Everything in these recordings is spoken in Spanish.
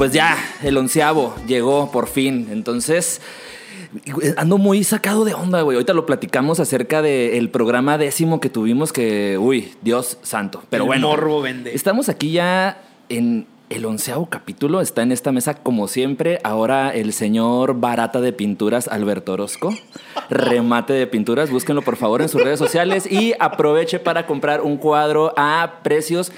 Pues ya, el onceavo llegó por fin. Entonces, ando muy sacado de onda, güey. Ahorita lo platicamos acerca del programa décimo que tuvimos que, uy, Dios santo. Pero El bueno, morbo vende. estamos aquí ya en el onceavo capítulo. Está en esta mesa, como siempre, ahora el señor Barata de Pinturas, Alberto Orozco. Remate de pinturas. Búsquenlo, por favor, en sus redes sociales y aproveche para comprar un cuadro a precios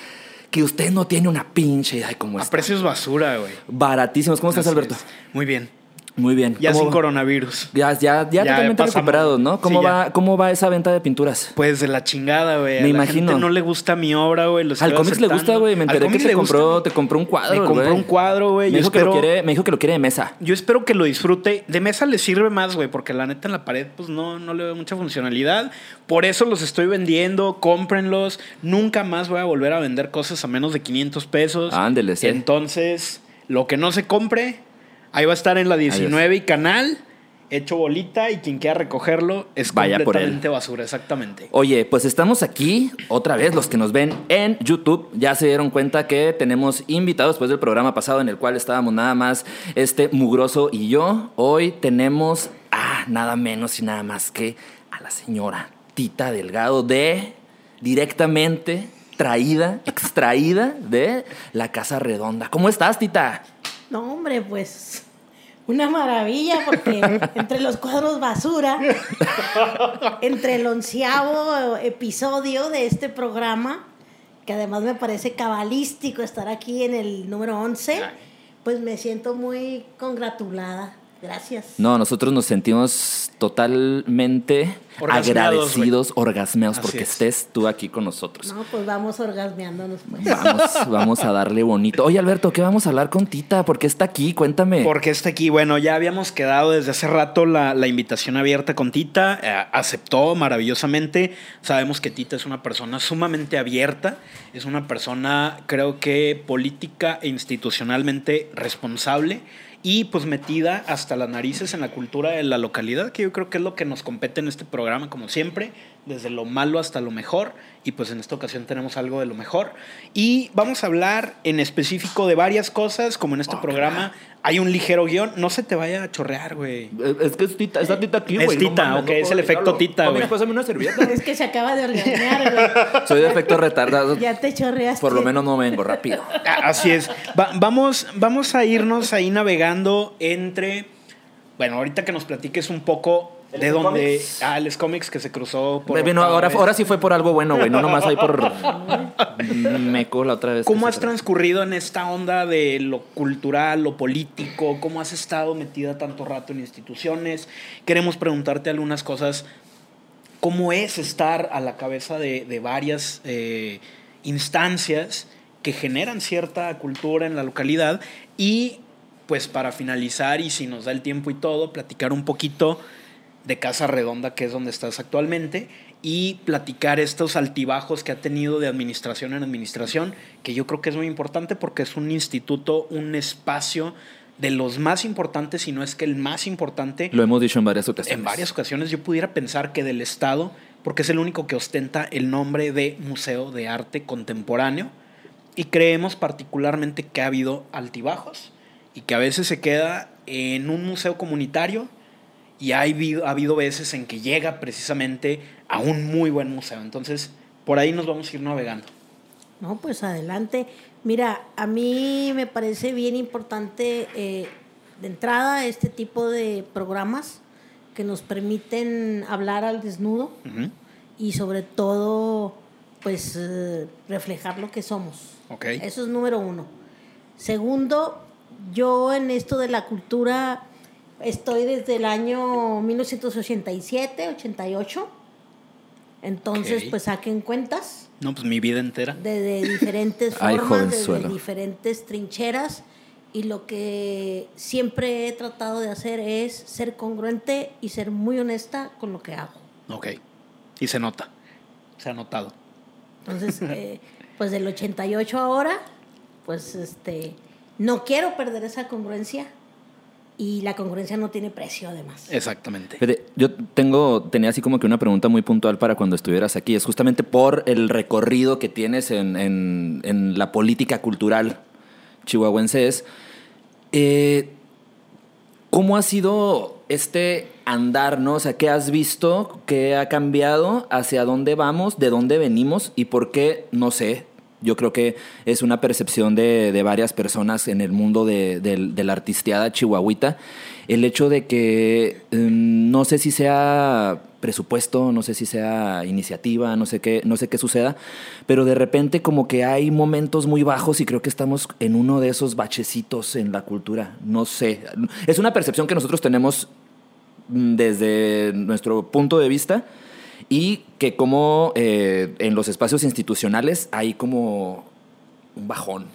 que usted no tiene una pinche idea de cómo A está. precios basura, güey. Baratísimos. ¿Cómo estás, Así Alberto? es. Muy bien. Muy bien. Ya ¿Cómo sin va? coronavirus. Ya, ya, ya, Ya totalmente pasamos. recuperados, ¿no? ¿Cómo, Sí, va, ¿Cómo va esa venta de pinturas? Pues de la chingada, güey. Me la imagino. gente no le gusta mi obra, güey. Al cómics le gusta, güey. Me enteré que te gusta. compró, te compró un cuadro, Me compró un cuadro, güey. Me, dijo que lo quiere, me dijo que lo quiere de mesa. Yo espero que lo disfrute. De mesa le sirve más, güey, porque la neta en la pared, pues no, no le veo mucha funcionalidad. Por eso los estoy vendiendo, cómprenlos. Nunca más voy a volver a vender cosas a menos de 500 pesos. Ándele, sí. Entonces, lo que no se compre, ahí va a estar en la 19 y canal, hecho bolita, y quien quiera recogerlo es Vaya por él. completamente basura, exactamente. Oye, pues estamos aquí, otra vez, los que nos ven en YouTube, ya se dieron cuenta que tenemos invitados después del programa pasado en el cual estábamos nada más este mugroso y yo. Hoy tenemos a nada menos y nada más que a la señora Tita Delgado de directamente traída, extraída de la Casa Redonda. ¿Cómo estás, Tita? No, hombre, pues una maravilla porque entre los cuadros basura, entre el onceavo episodio de este programa, que además me parece cabalístico estar aquí en el número 11, pues me siento muy congratulada. Gracias. No, nosotros nos sentimos totalmente Orgasmeados, agradecidos, orgasmeados, Así porque es. estés tú aquí con nosotros. No, pues vamos orgasmeándonos pues. Vamos, vamos a darle bonito. Oye, Alberto, ¿qué vamos a hablar con Tita? ¿Por qué está aquí? Cuéntame. Porque está aquí, bueno, ya habíamos quedado desde hace rato la, la invitación abierta con Tita, eh, aceptó maravillosamente, sabemos que Tita es una persona sumamente abierta, es una persona creo que política e institucionalmente responsable y pues metida hasta las narices en la cultura de la localidad, que yo creo que es lo que nos compete en este programa como siempre, desde lo malo hasta lo mejor y pues en esta ocasión tenemos algo de lo mejor y vamos a hablar en específico de varias cosas, como en este programa hay un ligero guion, no se te vaya a chorrear, güey. Es que es Tita, está Tita aquí, Es güey. no Tita, mames, ok, no es el efecto. Tita, güey. pásame una servilleta. Es que se acaba de orgasmear, güey. Soy de efecto retardado. Ya te chorreaste. Por lo menos no vengo rápido. Ah, Así es. Va- vamos, vamos a irnos ahí navegando entre. Bueno, ahorita que nos platiques un poco de ¿El dónde. Comics? Ah, el cómics que se cruzó por. Bueno, octava ahora, ahora sí fue por algo bueno, güey. No nomás ahí por meco la otra vez. ¿Cómo has transcurrido en esta onda de lo cultural, lo político? ¿Cómo has estado metida tanto rato en instituciones? Queremos preguntarte algunas cosas. ¿Cómo es estar a la cabeza de, de varias eh, instancias que generan cierta cultura en la localidad? Y pues para finalizar, y si nos da el tiempo y todo, platicar un poquito de Casa Redonda, que es donde estás actualmente, y platicar estos altibajos que ha tenido de administración en administración, que yo creo que es muy importante porque es un instituto, un espacio de los más importantes, si no es que el más importante Lo hemos dicho en varias ocasiones. en varias ocasiones yo pudiera pensar que del Estado, porque es el único que ostenta el nombre de Museo de Arte Contemporáneo, y creemos particularmente que ha habido altibajos y que a veces se queda en un museo comunitario y ha habido, ha habido veces en que llega precisamente a un muy buen museo. Entonces, por ahí nos vamos a ir navegando. No, pues adelante. Mira, a mí me parece bien importante eh, de entrada este tipo de programas que nos permiten hablar al desnudo y sobre todo, pues eh, reflejar lo que somos. Eso es número uno. Segundo, yo en esto de la cultura estoy desde el año 1987, 88. Entonces, Ok. pues saquen cuentas No, pues mi vida entera. de, de diferentes formas, desde diferentes trincheras. Y lo que siempre he tratado de hacer es ser congruente y ser muy honesta con lo que hago. Ok. Y se nota. Se ha notado. Entonces, eh, pues del 88 ahora, pues este, no quiero perder esa congruencia y la congruencia no tiene precio además. Exactamente. Fede, Yo tengo, tenía así como que una pregunta muy puntual para cuando estuvieras aquí. Es justamente por el recorrido que tienes en, en- en la política cultural chihuahuense. Es, eh, ¿Cómo ha sido este andar, no? O sea, ¿qué has visto? ¿Qué ha cambiado? ¿Hacia dónde vamos? ¿De dónde venimos? ¿Y por qué? No sé. Yo creo que es una percepción de, de varias personas en el mundo de, de la artisteada chihuahuita. El hecho de que mm, no sé si sea presupuesto, no sé si sea iniciativa, no sé qué, no sé qué suceda, pero de repente como que hay momentos muy bajos y creo que estamos en uno de esos bachecitos en la cultura. No sé. Es una percepción que nosotros tenemos mm, desde nuestro punto de vista y que como eh, en los espacios institucionales hay como un bajón.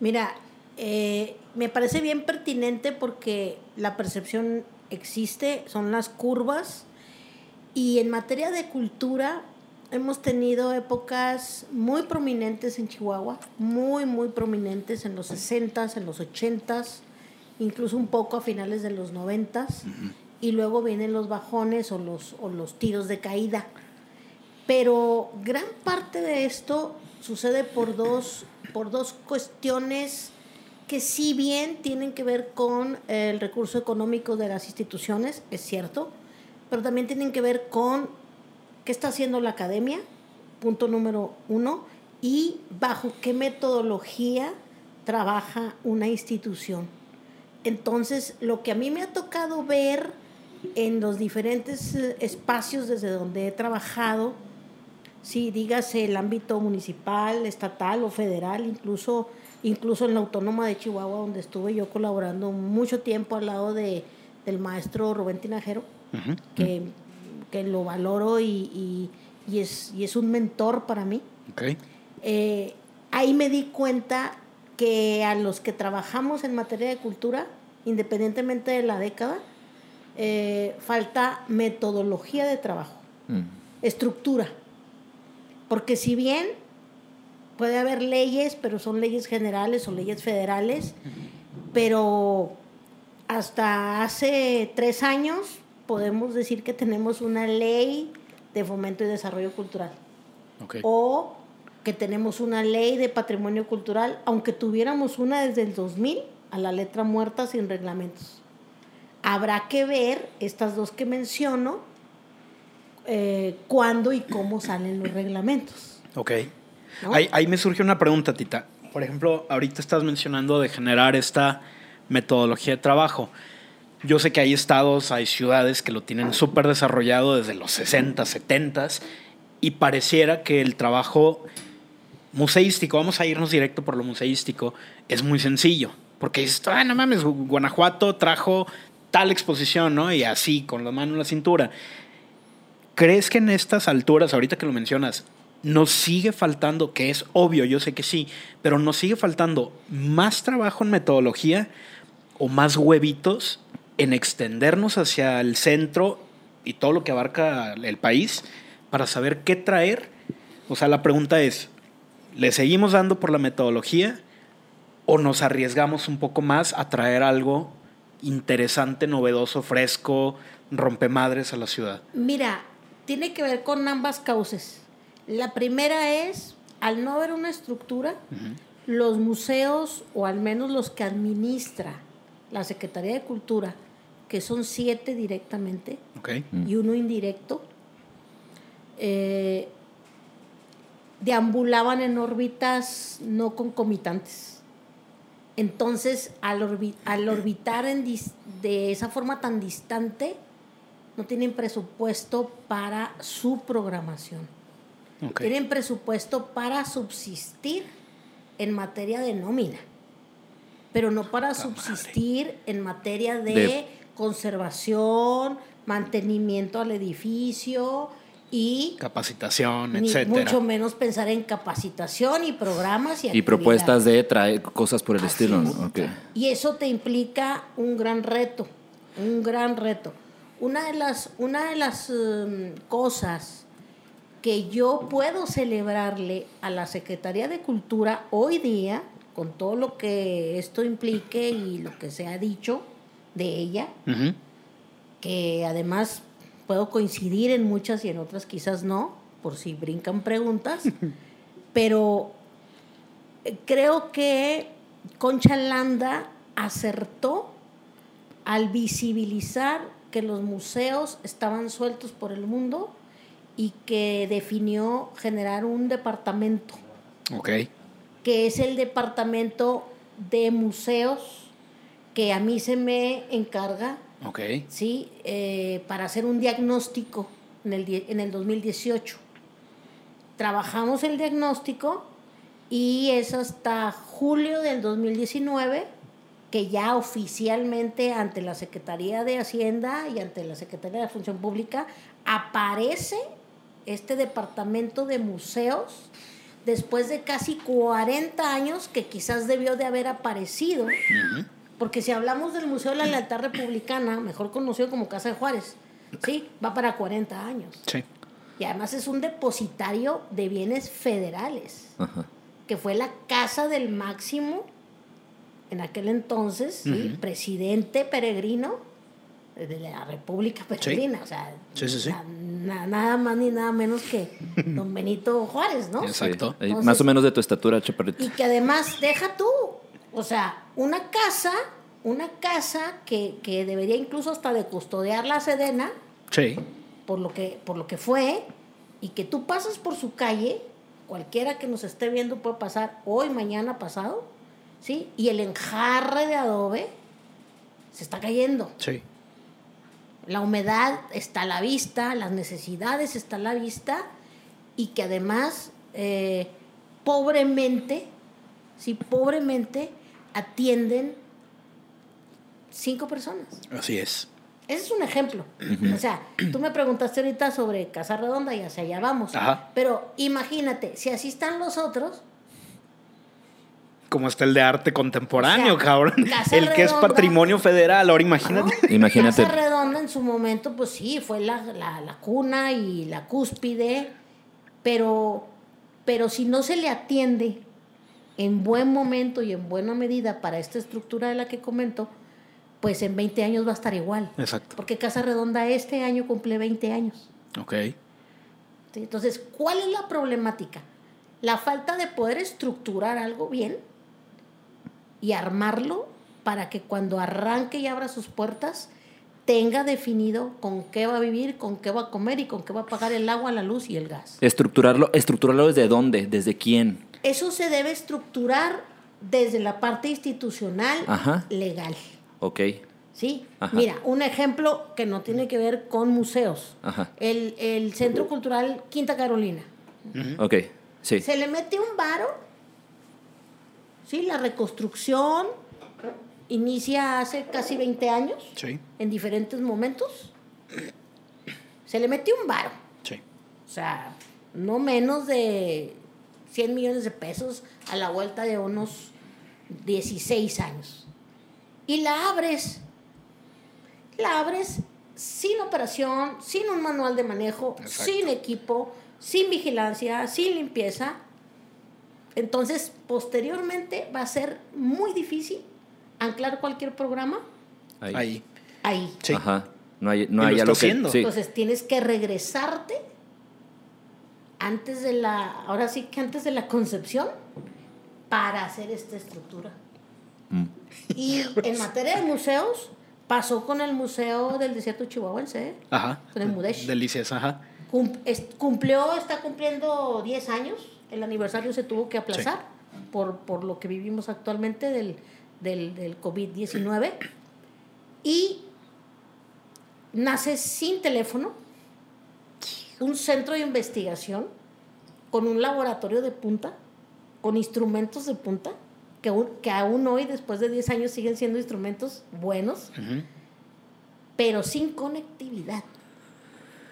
Mira, eh, me parece bien pertinente porque la percepción existe, son las curvas y en materia de cultura hemos tenido épocas muy prominentes en Chihuahua, muy, muy prominentes en los 60s, en los 80s, incluso un poco a finales de los 90s, y luego vienen los bajones o los, o los tiros de caída. Pero gran parte de esto sucede por dos, por dos cuestiones que si bien tienen que ver con el recurso económico de las instituciones, es cierto, pero también tienen que ver con qué está haciendo la academia, punto número uno, y bajo qué metodología trabaja una institución. Entonces, lo que a mí me ha tocado ver en los diferentes eh, espacios desde donde he trabajado, si dígase el ámbito municipal, estatal o federal, incluso, incluso en la Autónoma de Chihuahua, donde estuve yo colaborando mucho tiempo al lado de, del maestro Rubén Tinajero, que, que lo valoro y, y- y es, y es un mentor para mí. Eh, ahí me di cuenta que a los que trabajamos en materia de cultura, independientemente de la década, eh, falta metodología de trabajo, Mm. estructura. Porque si bien puede haber leyes, pero son leyes generales o leyes federales, pero hasta hace tres años podemos decir que tenemos una ley de fomento y desarrollo cultural o que tenemos una ley de patrimonio cultural, aunque tuviéramos una desde el 2000 a la letra muerta sin reglamentos. Habrá que ver estas dos que menciono, eh, cuándo y cómo salen los reglamentos. Ok. ¿no? Ahí, ahí me surge una pregunta, Tita. Por ejemplo, ahorita estás mencionando de generar esta metodología de trabajo. Yo sé que hay estados, hay ciudades que lo tienen súper desarrollado desde los 60, 70 y pareciera que el trabajo museístico, vamos a irnos directo por lo museístico, es muy sencillo. Porque dices, ah, no mames, Guanajuato trajo tal exposición, ¿no? Y así, con la mano en la cintura. ¿Crees que en estas alturas, ahorita que lo mencionas, nos sigue faltando, que es obvio, yo sé que sí, pero nos sigue faltando más trabajo en metodología o más huevitos en extendernos hacia el centro y todo lo que abarca el país para saber qué traer? O sea, la pregunta es, ¿le seguimos dando por la metodología o nos arriesgamos un poco más a traer algo interesante, novedoso, fresco, rompemadres a la ciudad? Mira, tiene que ver con ambas causas. La primera es, al no haber una estructura, los museos, o al menos los que administra la Secretaría de Cultura, que son siete directamente ¿Ok? y uno indirecto, eh, deambulaban en órbitas no concomitantes. Entonces, al, orbi- al orbitar en de esa forma tan distante, no tienen presupuesto para su programación. Tienen presupuesto para subsistir en materia de nómina, pero no para subsistir en materia de, De- conservación, mantenimiento al edificio y Capacitación, ni etcétera. mucho menos pensar en capacitación y programas y, Y propuestas de traer cosas por el Así estilo, es. ¿no? Ok. Y eso te implica un gran reto, un gran reto. Una de las, una de las em, cosas que yo puedo celebrarle a la Secretaría de Cultura hoy día, con todo lo que esto implique y lo que se ha dicho de ella, que además puedo coincidir en muchas y en otras quizás no, por si brincan preguntas, pero eh, creo que Concha Landa acertó al visibilizar que los museos estaban sueltos por el mundo y que definió generar un departamento Ok. que es el departamento de museos que a mí se me encarga Ok. ¿sí? Eh, para hacer un diagnóstico en el, die- en el 2018. Trabajamos el diagnóstico y es hasta julio del 2019 que ya oficialmente ante la Secretaría de Hacienda y ante la Secretaría de Función Pública aparece este departamento de museos después de casi 40 años que quizás debió de haber aparecido. Porque si hablamos del Museo de la Lealtad Republicana, mejor conocido como Casa de Juárez, sí, va para 40 años. Sí. Y además es un depositario de bienes federales, Ajá. que fue la casa del máximo en aquel entonces, ¿sí? presidente peregrino de la República Peregrina. O sea, Sí, sí, sí. na- na- nada más ni nada menos que don Benito Juárez, ¿no? Exacto. Entonces- más o menos de tu estatura, chaparrito. Y que además, deja tú, o sea, una casa, una casa que, que debería incluso hasta de custodiar la Sedena, Sí. por lo que, por lo que fue, y que tú pasas por su calle, cualquiera que nos esté viendo puede pasar hoy, mañana, pasado, ¿sí? Y el enjarre de adobe se está cayendo. Sí. La humedad está a la vista, las necesidades están a la vista y que además eh, pobremente, sí, pobremente atienden cinco personas. Así es. Ese es un ejemplo. O sea, tú me preguntaste ahorita sobre Casa Redonda y hacia allá vamos. Ajá. Pero imagínate, si así están los otros, Como está el de arte contemporáneo, O sea, cabrón. Casa El que es patrimonio federal, ahora imagínate. ¿no? Imagínate. Casa Redonda en su momento, pues sí, fue la, la, la cuna y la cúspide, pero, pero si no se le atiende en buen momento y en buena medida para esta estructura de la que comento, pues en 20 años va a estar igual. Exacto. Porque Casa Redonda este año cumple 20 años. Ok. ¿sí? Entonces, ¿cuál es la problemática? La falta de poder estructurar algo bien y armarlo para que cuando arranque y abra sus puertas tenga definido con qué va a vivir, con qué va a comer y con qué va a pagar el agua, la luz y el gas. Estructurarlo, estructurarlo desde dónde, desde quién. Eso se debe estructurar desde la parte institucional Ajá. legal. Ok. ¿Sí? Ajá. Mira, un ejemplo que no tiene que ver con museos. Ajá. El, el Centro Cultural Quinta Carolina. Ok. Sí. Se le mete un varo. Sí, la reconstrucción inicia hace casi 20 años, Sí. en diferentes momentos. Se le metió un varo. Sí. O sea, no menos de 100 millones de pesos a la vuelta de unos 16 años. Y la abres. La abres sin operación, sin un manual de manejo, Exacto. sin equipo, sin vigilancia, sin limpieza. Entonces, posteriormente va a ser muy difícil anclar cualquier programa Ahí. Ahí. ahí. Sí. Ajá. No hay, no lo hay algo que. Sí. Entonces tienes que regresarte antes de la, ahora sí que antes de la concepción, para hacer esta estructura. Mm. Y en materia de museos, pasó con el Museo del Desierto Chihuahuense, ¿eh? Ajá. Con el Mudesh. Delicias, ajá. Cum- es- cumplió, está cumpliendo 10 años, el aniversario se tuvo que aplazar por, por lo que vivimos actualmente del, del, del COVID-19. Y nace sin teléfono, un centro de investigación con un laboratorio de punta, con instrumentos de punta, que aún, que aún hoy, después de 10 años, siguen siendo instrumentos buenos, pero sin conectividad.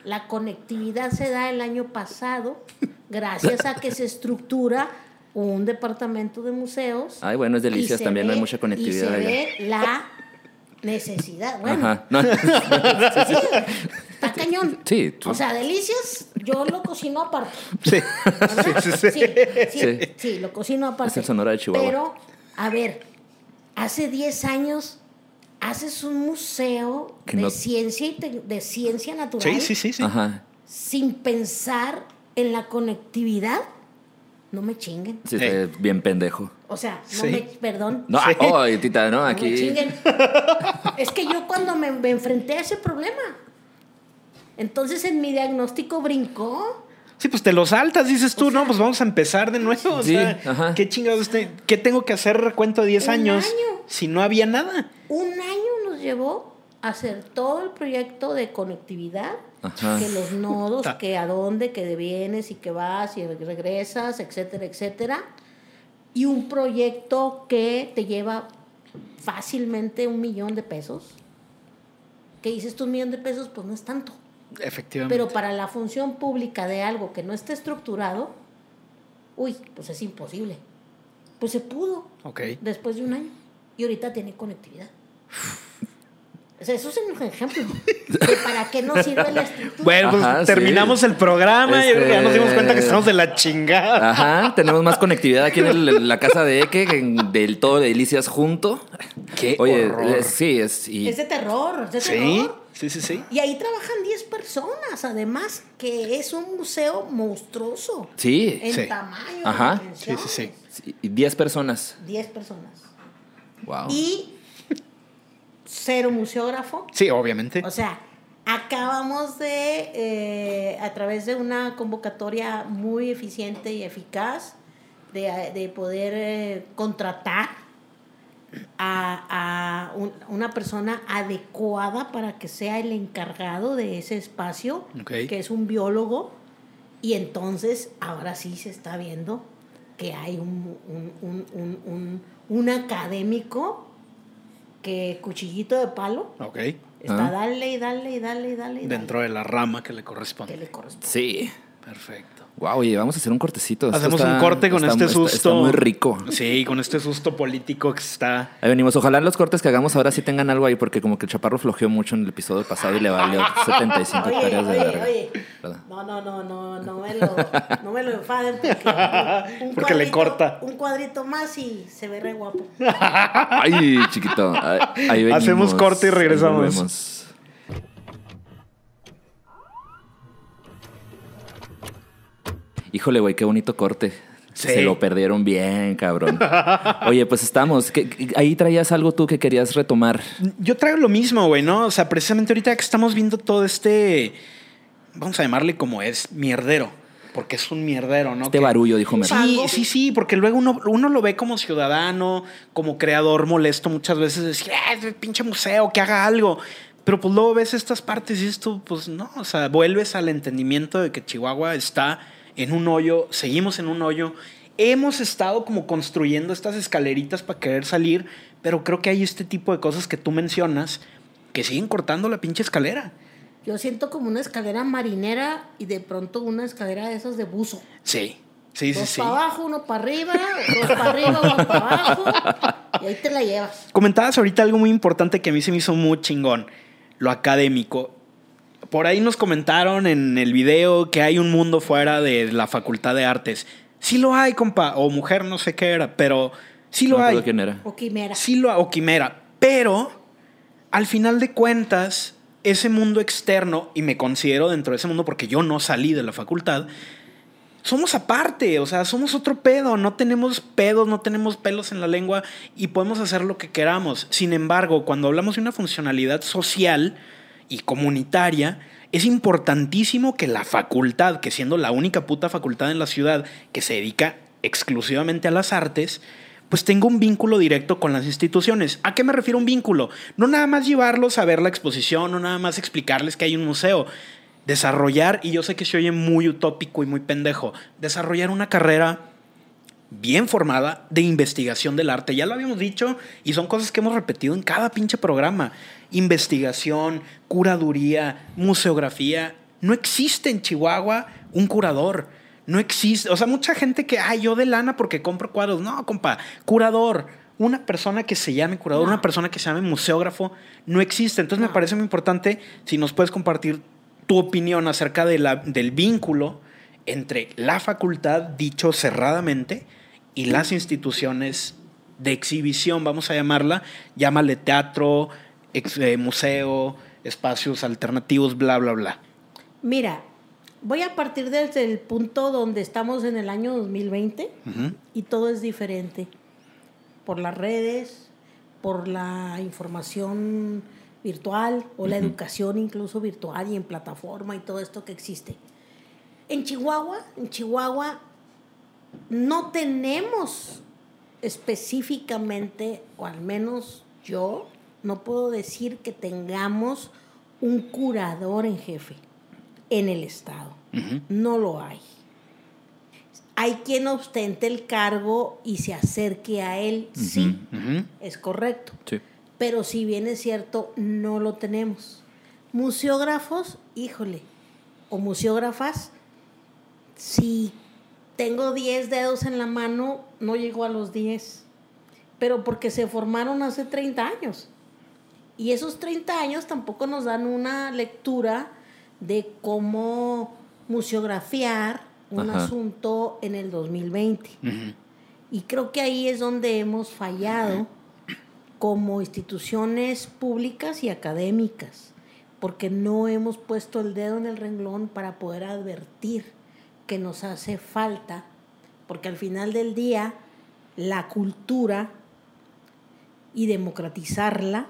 La conectividad se da el año pasado gracias a que se estructura un departamento de museos. Ay, bueno, es delicias, también no hay mucha conectividad Y se allá. ve la necesidad. Bueno, Ajá. No. sí, Está cañón. Sí, tú- O sea, delicias, yo lo cocino aparte. Sí. Sí, sí, sí. sí, Sí. sí, lo cocino aparte. Es el Sonora de Chihuahua. Pero, a ver, hace 10 años haces un museo Que de no- ciencia y te- de ciencia natural Sí, sí, sí, sí. Ajá. sin pensar en la conectividad. No me chinguen. Sí, está bien pendejo. O sea, no Sí. me, perdón. No, Sí. oh, tita, no, no me chinguen. es que yo cuando me, me enfrenté a ese problema, entonces en mi diagnóstico brincó. Sí, pues te lo saltas, dices tú, no, pues vamos a empezar de nuevo. O Sí, sea, ajá. ¿qué chingados? te- ¿Qué tengo que hacer recuento de 10 Un años año. si no había nada? Un año nos llevó a hacer todo el proyecto de conectividad, Ajá. que los nodos, que a dónde, que de vienes y que vas y regresas, etcétera, etcétera. Y un proyecto que te lleva fácilmente un millón de pesos. ¿Qué dices tú un millón de pesos? Pues no es tanto. Efectivamente. Pero para la función pública de algo que no esté estructurado, uy, pues es imposible. Pues se pudo Ok. después de un año y ahorita tiene conectividad. O sea, eso es un ejemplo de para qué nos sirve la estructura. Bueno, pues Ajá, sí. terminamos el programa. Que ya nos dimos cuenta que Este- estamos de la chingada. Ajá, tenemos más conectividad aquí en, el- en la casa de Eke, que en- del todo de Delicias junto. Qué Oye, horror. es- sí, es. Y, Es de terror, es de Sí, terror. Sí, sí, sí. Y ahí trabajan 10 personas, además, que es un museo monstruoso. sí, En Sí. tamaño, Ajá. Sí, sí, sí. sí, y 10 personas. 10 personas. Wow. Y cero museógrafo. Sí, obviamente. O sea, acabamos de, eh, a través de una convocatoria muy eficiente y eficaz, de, de poder eh, contratar a, a un- una persona adecuada para que sea el encargado de ese espacio, que es un biólogo, y entonces ahora sí se está viendo que hay un, un, un- un- un- un académico que cuchillito de palo Ok. está Ah. dale y dale y dale y dale Dentro de la rama que le que corresponde. le corresponde. Sí. Perfecto. Wow, oye, vamos a hacer un cortecito. Hacemos está- un corte con está- este está- susto. Está muy rico. Sí, con este susto político que está. Ahí venimos. Ojalá los cortes que hagamos ahora sí tengan algo ahí, porque como que el chaparro flojeó mucho en el episodio pasado y le valió 75 Oye, hectáreas de oye, verga. oye. No, no, no, no, no me lo, no me lo enfaden porque, un Porque le corta. Un cuadrito más y se ve re guapo. Ay, chiquito. Ahí, ahí venimos. Hacemos corte y regresamos. Ahí volvemos. Híjole, güey, qué bonito corte. Sí. Se lo perdieron bien, cabrón. Oye, pues estamos. ¿Qué- qué- ahí traías algo tú que querías retomar. Yo traigo lo mismo, güey, ¿no? O sea, precisamente ahorita que estamos viendo todo este. Vamos a llamarle como es, mierdero. Porque es un mierdero, ¿no? Este Que- barullo, dijo. Sí, sí, sí, porque luego uno, uno lo ve como ciudadano, como creador molesto muchas veces, decir, "Ah, ese pinche museo, que haga algo. Pero pues luego ves estas partes y esto, pues no, o sea, vuelves al entendimiento de que Chihuahua está en un hoyo, seguimos en un hoyo. Hemos estado como construyendo estas escaleritas para querer salir, pero creo que hay este tipo de cosas que tú mencionas que siguen cortando la pinche escalera. Yo siento como una escalera marinera y de pronto una escalera de esas de buzo. Sí, sí, sí, dos sí. para abajo, uno para arriba, dos para arriba, uno para abajo. Y ahí te la llevas. Comentabas ahorita algo muy importante que a mí se me hizo muy chingón, lo académico. Por ahí nos comentaron en el video que hay un mundo fuera de la Facultad de Artes. Sí lo hay, compa, o mujer, no sé qué era, pero sí lo No hay. quién era. O quimera. Sí lo o quimera, pero al final de cuentas ese mundo externo y me considero dentro de ese mundo porque yo no salí de la facultad. Somos aparte, o sea, somos otro pedo, no tenemos pedos, no tenemos pelos en la lengua y podemos hacer lo que queramos. Sin embargo, cuando hablamos de una funcionalidad social y comunitaria, es importantísimo que la facultad, que siendo la única puta facultad en la ciudad que se dedica exclusivamente a las artes, pues tenga un vínculo directo con las instituciones. ¿A qué me refiero un vínculo? No nada más llevarlos a ver la exposición, no nada más explicarles que hay un museo. Desarrollar, y yo sé que se oye muy utópico y muy pendejo, desarrollar una carrera bien formada de investigación del arte. Ya lo habíamos dicho y son cosas que hemos repetido en cada pinche programa. Investigación, curaduría, museografía. No existe en Chihuahua un curador. No existe. O sea, mucha gente que, ay, yo de lana porque compro cuadros. No, compa, curador. Una persona que se llame curador, No. una persona que se llame museógrafo, no existe. Entonces me parece muy importante si nos puedes compartir tu opinión acerca de la, del vínculo entre la facultad, dicho cerradamente, y las instituciones de exhibición, vamos a llamarla, llámale teatro, ex- eh, museo, espacios alternativos, bla, bla, bla. Mira, voy a partir desde el punto donde estamos en el año 2020 Ujú. y todo es diferente. Por las redes, por la información virtual o la educación incluso virtual y en plataforma y todo esto que existe. En Chihuahua, en Chihuahua no tenemos específicamente, o al menos yo, no puedo decir que tengamos un curador en jefe en el Estado. No lo hay. Hay quien ostente el cargo y se acerque a él, sí, es correcto. Sí. Pero si bien es cierto, no lo tenemos. Museógrafos, híjole, o museógrafas, si tengo 10 dedos en la mano, no llego a los 10. Pero porque se formaron hace 30 años. Y esos 30 años tampoco nos dan una lectura de cómo museografiar un Ajá. asunto en el 2020. Ujú. Y creo que ahí es donde hemos fallado como instituciones públicas y académicas, porque no hemos puesto el dedo en el renglón para poder advertir que nos hace falta, porque al final del día la cultura y democratizarla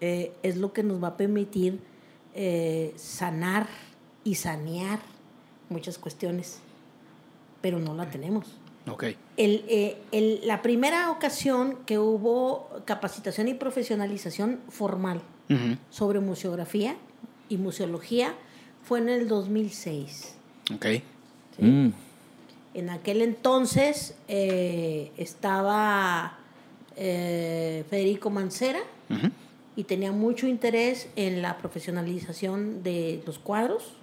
eh, es lo que nos va a permitir eh, sanar y sanear muchas cuestiones, pero no la tenemos. Ok. El, eh, el- la primera ocasión que hubo capacitación y profesionalización formal sobre museografía y museología fue en el 2006. Mm. En aquel entonces eh, estaba eh, Federico Mancera y tenía mucho interés en la profesionalización de los cuadros.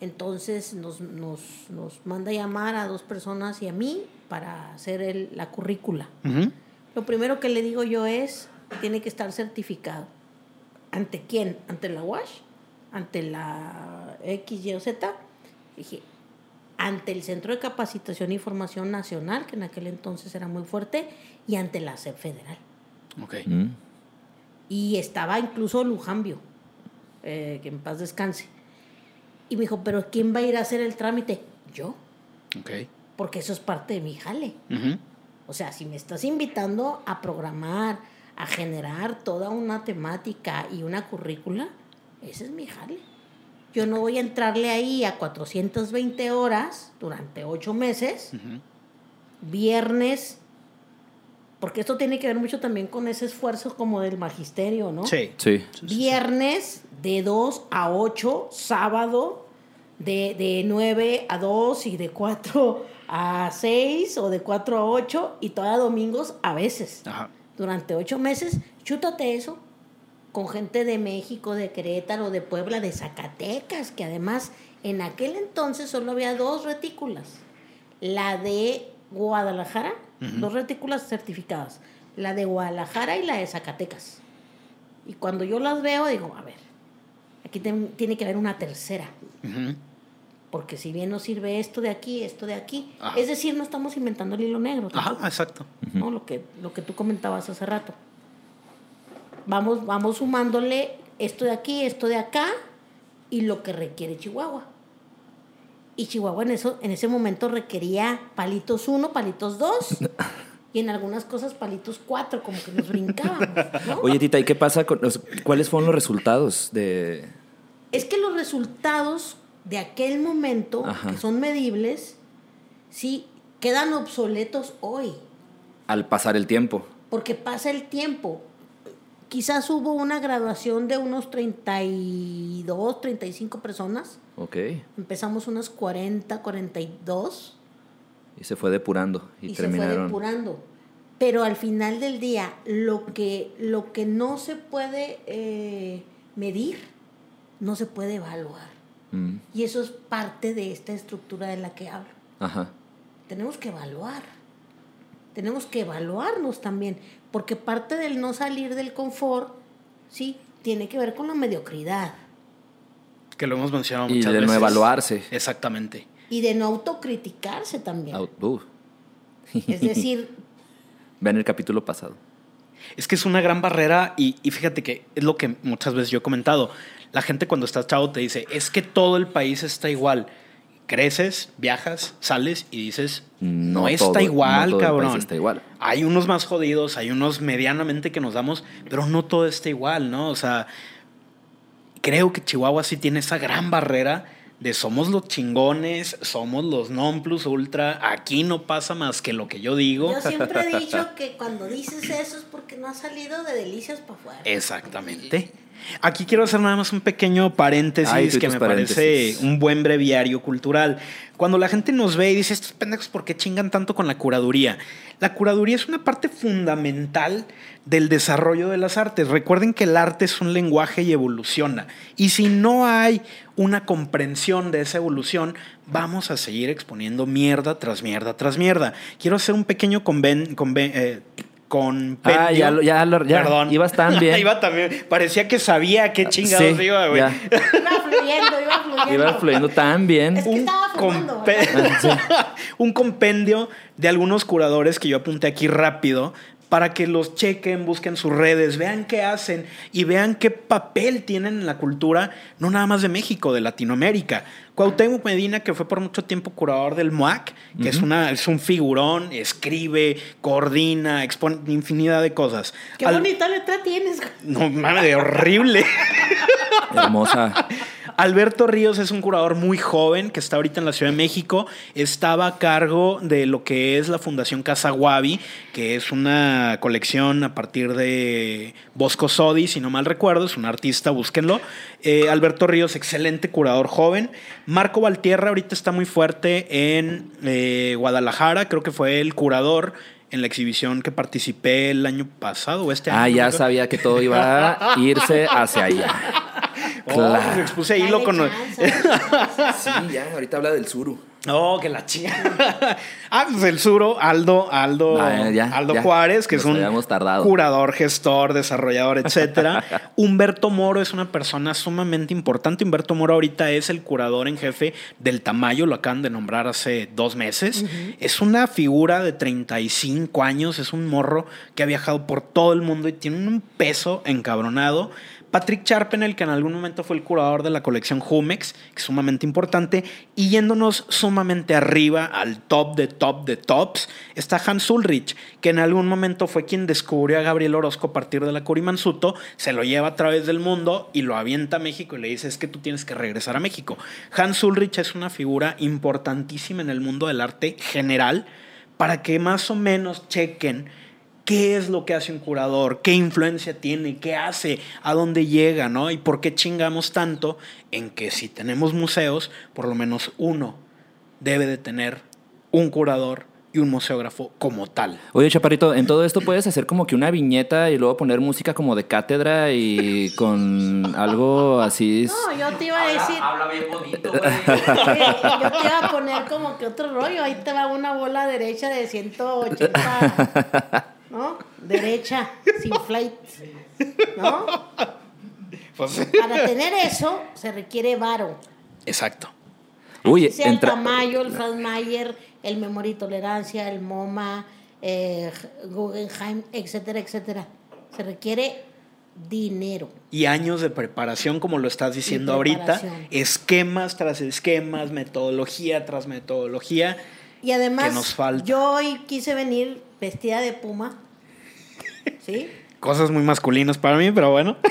Entonces nos, nos, nos manda a llamar a dos personas y a mí para hacer el- la currícula. Lo primero que le digo yo es, tiene que estar certificado. ¿Ante quién? ¿Ante la UASH? ¿Ante la X, Y o Z? Dije, ante el Centro de Capacitación y Formación Nacional, que en aquel entonces era muy fuerte, y ante la SEP Federal. Ok. Mm. Y estaba incluso Lujambio, eh, que en paz descanse. Y me dijo, ¿pero quién va a ir a hacer el trámite? Yo, Ok. porque eso es parte de mi jale. O sea, si me estás invitando a programar, a generar toda una temática y una currícula, ese es mi jale. Yo no voy a entrarle ahí a 420 horas durante ocho meses, Ujú. viernes, porque esto tiene que ver mucho también con ese esfuerzo como del magisterio, ¿no? Sí. Sí. Viernes de 2 a 8, sábado de, de 9 a 2 y de 4 a 6 o de 4 a 8 y todavía domingos a veces. Ajá. Durante 8 meses, chútate eso con gente de México, de Querétaro, de Puebla, de Zacatecas, que además en aquel entonces solo había dos retículas. La de Guadalajara, dos retículas certificadas. La de Guadalajara y la de Zacatecas. Y cuando yo las veo, digo, a ver, aquí tiene que haber una tercera. Porque si bien nos sirve esto de aquí, esto de aquí. Ajá. Es decir, no estamos inventando el hilo negro. Ajá, exacto. ¿no? Lo que, lo que tú comentabas hace rato. Vamos, vamos sumándole esto de aquí, esto de acá y lo que requiere Chihuahua. Y Chihuahua en, eso, en ese momento requería palitos 1, palitos 2 y en algunas cosas palitos 4, como que nos brincábamos. ¿no? Oye, Tita, ¿y qué pasa con los, cuáles fueron los resultados de Es que los resultados de aquel momento, Ajá. que son medibles, sí, quedan obsoletos hoy. al pasar el tiempo? porque pasa el tiempo. Quizás hubo una graduación de unos 32, 35 personas. Ok. Empezamos unas 40, 42 Y se fue depurando y, y, se fue terminaron. depurando. Pero al final del día, lo que, lo que no se puede eh, medir, no se puede evaluar. Mm, Y eso es parte de esta estructura de la que hablo. Ajá. tenemos que evaluar. Tenemos que evaluarnos también, porque parte del no salir del confort, sí, tiene que ver con la mediocridad. Que lo hemos mencionado Y muchas de no veces. evaluarse. Exactamente. Y de no autocriticarse también. Au- uf. Es decir, Ven el capítulo pasado. Es que es una gran barrera y, y fíjate que es lo que muchas veces yo he comentado. La gente cuando estás chavo te dice, es que todo el país está igual. Creces, viajas, sales y dices, no, No está todo- igual, no todo el cabrón. país está igual. Hay unos más jodidos, hay unos medianamente que nos damos, pero no todo está igual, ¿no? O sea, creo que Chihuahua sí tiene esa gran barrera de somos los chingones, somos los non plus ultra, aquí no pasa más que lo que yo digo. yo siempre he dicho que cuando dices eso es porque no has salido de delicias para afuera. Exactamente. Aquí quiero hacer nada más un pequeño paréntesis Ay, que me paréntesis. parece un buen breviario cultural. Cuando la gente nos ve y dice, estos pendejos, ¿por qué chingan tanto con la curaduría? La curaduría es una parte fundamental del desarrollo de las artes. Recuerden que el arte es un lenguaje y evoluciona. Y si no hay una comprensión de esa evolución, vamos a seguir exponiendo mierda tras mierda tras mierda. Quiero hacer un pequeño conven, conven- eh, compendio. Ah, ya lo- ya ya. Perdón. Ibas tan bien. Iba también. Parecía que sabía qué chingados Sí, iba, güey. Iba fluyendo, iba fluyendo. Iba fluyendo tan bien. Es que estaba fumando, ¿verdad? un compendio de algunos curadores que yo apunté aquí rápido para que los chequen, busquen sus redes, vean qué hacen y vean qué papel tienen en la cultura, no nada más de México, de Latinoamérica. Cuauhtémoc Medina, que fue por mucho tiempo curador del MOAC, que es, una, es un figurón, escribe, coordina, expone infinidad de cosas. Qué Al- bonita letra tienes. No, mames, de horrible. Hermosa. Alberto Ríos es un curador muy joven que está ahorita en la Ciudad de México. Estaba a cargo de lo que es la Fundación Casa Guavi, que es una colección a partir de Bosco Sodi, si no mal recuerdo, es un artista, búsquenlo. Eh, Alberto Ríos, excelente curador joven. Marco Valtierra ahorita está muy fuerte en eh, Guadalajara, creo que fue el curador en la exhibición que participé el año pasado o este año. Ah, ya sabía que todo iba a irse hacia allá. Oh, Claro. pues expuse ahí lo Dale con... chance. Sí, ya, ahorita habla del suru. Oh, que la chinga. ah, pues el suro, Aldo, Aldo, Ah, ya, Aldo ya. Juárez, que es un tardado. curador, gestor, desarrollador, etcétera. Humberto Moro es una persona sumamente importante. Humberto Moro ahorita es el curador en jefe del Tamayo, lo acaban de nombrar hace dos meses. Es una figura de 35 años, es un morro que ha viajado por todo el mundo y tiene un peso encabronado. Patrick Charpenel, que en algún momento fue el curador de la colección Jumex, que es sumamente importante, y yéndonos sumamente arriba al top de top de tops, está Hans Ulrich, que en algún momento fue quien descubrió a Gabriel Orozco a partir de la Curimansuto, se lo lleva a través del mundo y lo avienta a México y le dice, es que tú tienes que regresar a México. Hans Ulrich es una figura importantísima en el mundo del arte general, para que más o menos chequen qué es lo que hace un curador, qué influencia tiene, qué hace, a dónde llega, ¿no? Y por qué chingamos tanto en que si tenemos museos, por lo menos uno debe de tener un curador y un museógrafo como tal. Oye, Chaparrito, en todo esto puedes hacer como que una viñeta y luego poner música como de cátedra y con algo así. No, yo te iba a decir. Habla bien bonito, güey. Yo te iba a poner como que otro rollo. Ahí te va una bola derecha de 180. ¿No? Derecha, sin flight. ¿No? Pues, Para tener eso se requiere varo. exacto. Uy, sea el entra. Tamayo, el Franz Mayer, el Memoria y Tolerancia, el MoMA, eh, Guggenheim, etcétera, etcétera. Se requiere dinero. Y años de preparación, como lo estás diciendo ahorita, esquemas tras esquemas, metodología tras metodología. Y además, que nos falta. yo hoy quise venir vestida de puma. ¿Sí? Cosas muy masculinas para mí, pero bueno.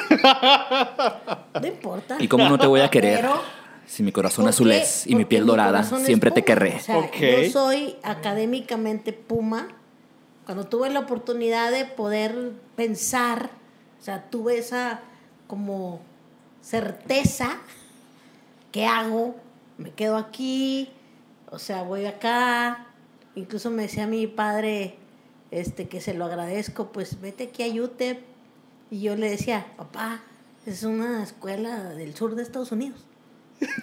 No importa. ¿Y cómo no te voy a querer? Pero, Si mi corazón ¿por azul es y mi piel dorada, siempre te puma. querré. O sea, Ok. yo soy académicamente puma. Cuando tuve la oportunidad de poder pensar, o sea, tuve esa como certeza, ¿qué hago? Me quedo aquí, o sea, voy acá. Incluso me decía mi padre, este, que se lo agradezco, pues vete aquí a UTEP. Y yo le decía, papá, es una escuela del sur de Estados Unidos.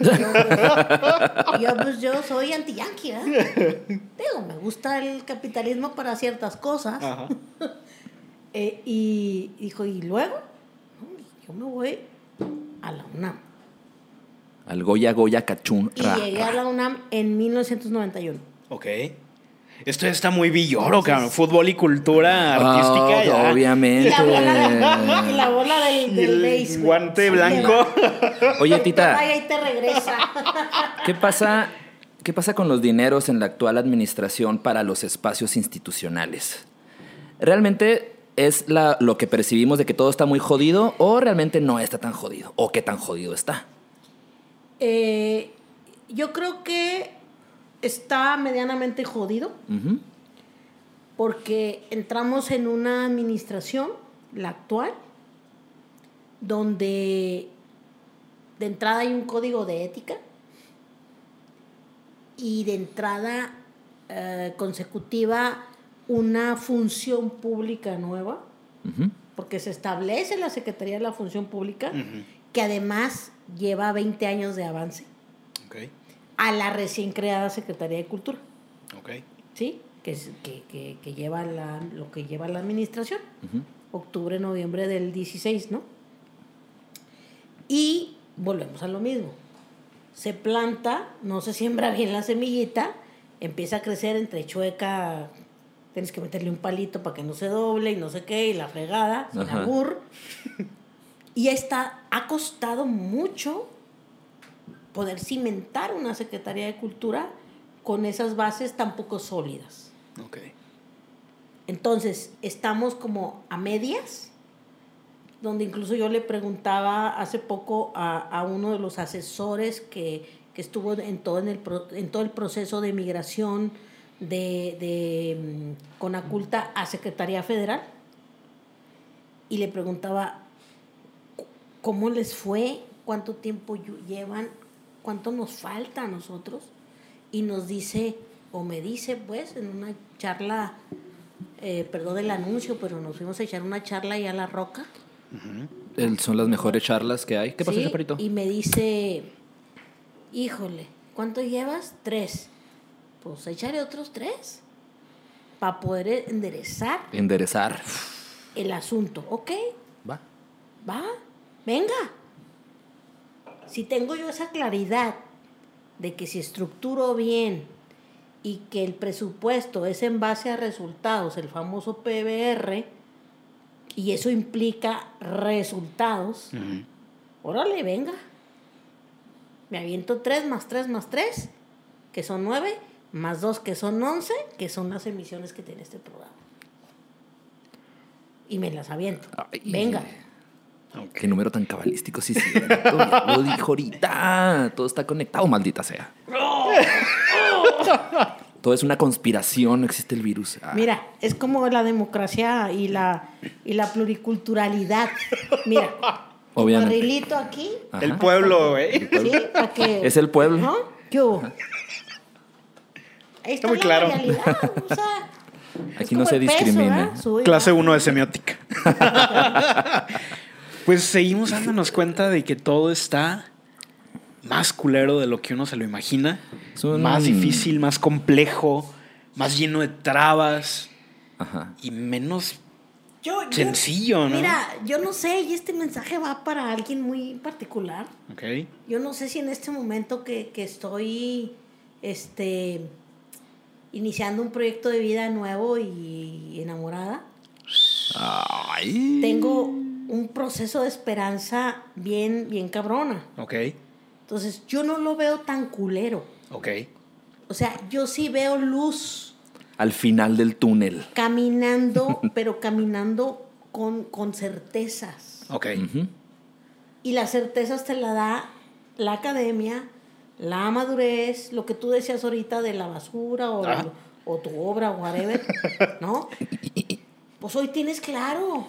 Yo, pues, yo, pues, yo soy anti-yankee, ¿verdad? Digo, me gusta el capitalismo para ciertas cosas. Ajá. Eh, y dijo, ¿y luego? No, Yo me voy a la UNAM. Al Goya Goya Cachún. Y Ra, llegué a la UNAM en 1991. Ok. Esto ya está muy villoro, cabrón. Fútbol y cultura artística. Ah, ya. Y obviamente. la bola, de- la bola del, del el guante blanco. Oye, Tita, y te regresa. ¿qué pasa, ¿qué pasa con los dineros en la actual administración para los espacios institucionales? ¿Realmente es la- lo que percibimos de que todo está muy jodido o realmente no está tan jodido? ¿O qué tan jodido está? Eh, yo creo que está medianamente jodido porque entramos en una administración, la actual, donde de entrada hay un código de ética y de entrada eh, consecutiva una función pública nueva, porque se establece la Secretaría de la Función Pública, que además lleva 20 años de avance. Ok, a la recién creada Secretaría de Cultura, ok. ¿sí? Que, que, que- que lleva la, lo que lleva la administración, octubre, noviembre del 16, ¿no? Y volvemos a lo mismo. Se planta, no se siembra bien la semillita, empieza a crecer entre chueca, tienes que meterle un palito para que no se doble y no sé qué, y la fregada, sin albur. Y está, ha costado mucho poder cimentar una Secretaría de Cultura con esas bases tan poco sólidas. Ok. Entonces, estamos como a medias, donde incluso yo le preguntaba hace poco a, a uno de los asesores que, que estuvo en todo, en, el, pro- en todo el proceso de migración de, de mm, Conaculta a Secretaría Federal, y le preguntaba "C- cómo les fue, cuánto tiempo llevan, cuánto nos falta a nosotros, y nos dice, o me dice, pues, en una charla eh, perdón el anuncio, pero nos fuimos a echar una charla allá a La Roca. Son las mejores charlas que hay. ¿Qué pasó, ¿sí? Chaparito? Y me dice, híjole, ¿cuánto llevas? Tres. Pues echaré otros tres para poder enderezar Enderezar. el asunto. Ok, Va. va, venga. Si tengo yo esa claridad de que si estructuro bien y que el presupuesto es en base a resultados, el famoso PBR, y eso implica resultados, órale, venga. Me aviento 3 más 3 más 3, que son 9, más 2, que son 11, que son las emisiones que tiene este programa. Y me las aviento. Venga. Ok. Qué número tan cabalístico, sí, sí. Lo dijo ahorita. Todo está conectado, maldita sea. Todo es una conspiración, no existe el virus. Ah, Mira, es como la democracia y la, y la pluriculturalidad. Mira, Obviamente. barrilito aquí, Ajá. El pueblo, güey. ¿sí? Para que, Es el pueblo. ¿No? ¿Qué hubo? Ahí está, muy la claro. realidad, o sea, es Aquí no se peso, discrimina. Clase baja. 1 de semiótica. pues seguimos dándonos cuenta de que todo está más culero de lo que uno se lo imagina. Más difícil, más complejo, más lleno de trabas Ajá. y menos Yo- yo- sencillo, ¿no? Mira, yo no sé, y este mensaje va para alguien muy particular. Ok. Yo no sé si en este momento que, que estoy este, iniciando un proyecto de vida nuevo y enamorada, Ay. tengo un proceso de esperanza bien, bien cabrona. Ok. Entonces, yo no lo veo tan culero. Ok. O sea, yo sí veo luz Al final del túnel. caminando, pero caminando con, con certezas. Ok. Y las certezas te la da la academia, la madurez, lo que tú decías ahorita de la basura o, Ah. o tu obra, whatever, ¿no? Pues hoy tienes claro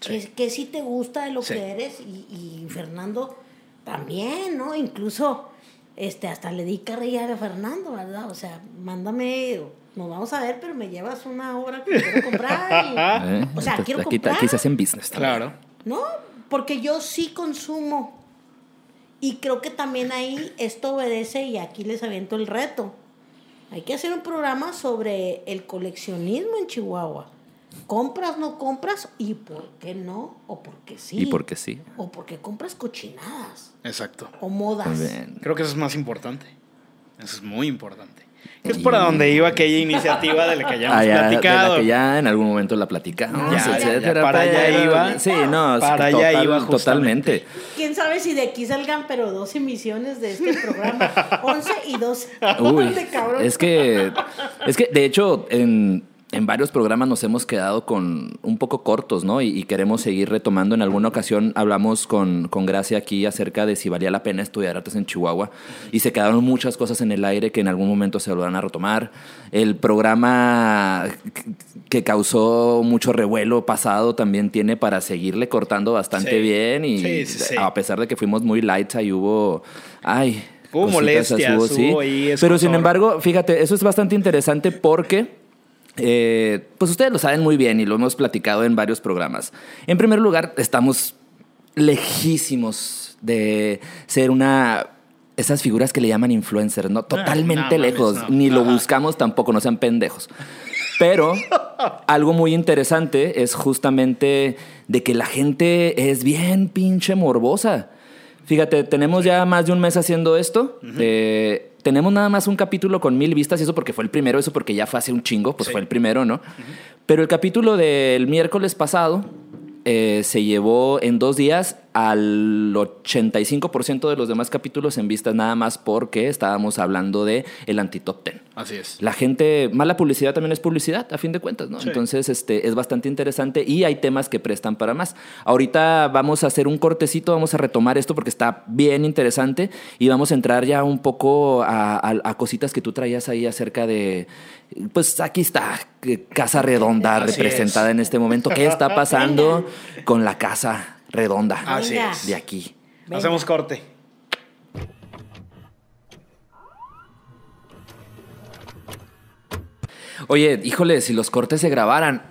que, que sí te gusta de lo Sí. que eres y, y Fernando también, ¿no? Incluso este, hasta le di carrilla a Fernando, ¿verdad? O sea, mándame, nos vamos a ver, pero me llevas una obra que quiero comprar. y- ¿Eh? O sea, quiero aquí, comprar. aquí se hacen business. también. Claro. No, porque yo sí consumo. Y creo que también ahí esto obedece y aquí les aviento el reto. Hay que hacer un programa sobre el coleccionismo en Chihuahua. ¿Compras, no compras? ¿Y por qué no? ¿O por qué sí? Y porque sí. ¿O porque compras cochinadas? Exacto. ¿O modas? Creo que eso es más importante. Eso es muy importante. Que es para donde iba aquella iniciativa de la que ya hemos Ah, ya, de la platicado. que ya en algún momento la platicamos, Ya, ya, etcétera. ya, para allá iba. Sí, no, Para allá total- iba justamente. totalmente. ¿Quién sabe si de aquí salgan pero dos emisiones de este programa? 11 y 12. Uy, De cabrón. es que, es que de hecho en, en varios programas nos hemos quedado con un poco cortos, ¿no? Y, y queremos seguir retomando. En alguna ocasión hablamos con, con Gracia aquí acerca de si valía la pena estudiar artes en Chihuahua y se quedaron muchas cosas en el aire que en algún momento se van a retomar. El programa que causó mucho revuelo pasado también tiene para seguirle cortando bastante Sí. bien y Sí, sí, sí. a pesar de que fuimos muy lights ahí hubo... Ay, Hubo molestias, hubo, hubo ahí Pero sin embargo, fíjate, eso es bastante interesante porque, eh, pues ustedes lo saben muy bien y lo hemos platicado en varios programas. En primer lugar, estamos lejísimos de ser una... Esas figuras que le llaman influencers, ¿no? Totalmente no lejos. no. Ni lo buscamos tampoco, no sean pendejos. Pero algo muy interesante es justamente de que la gente es bien pinche morbosa. Fíjate, tenemos ya más de un mes haciendo esto. Eh, tenemos nada más un capítulo con mil vistas, y eso porque fue el primero, eso porque ya fue hace un chingo, pues Sí. fue el primero, ¿no? Pero el capítulo del miércoles pasado eh, se llevó en dos días al 85% de los demás capítulos en vistas, nada más porque estábamos hablando de el anti-top 10 Así es. la gente, mala publicidad también es publicidad, a fin de cuentas, ¿no? Sí. Entonces, este, es bastante interesante y hay temas que prestan para más. Ahorita vamos a hacer un cortecito, vamos a retomar esto porque está bien interesante y vamos a entrar ya un poco a, a- a cositas que tú traías ahí acerca de, pues aquí está, Casa Redonda Así representada es. en este momento. ¿Qué está pasando con la Casa Redonda Así es. de aquí? Venga. Hacemos corte. Oye, híjole, si los cortes se grabaran,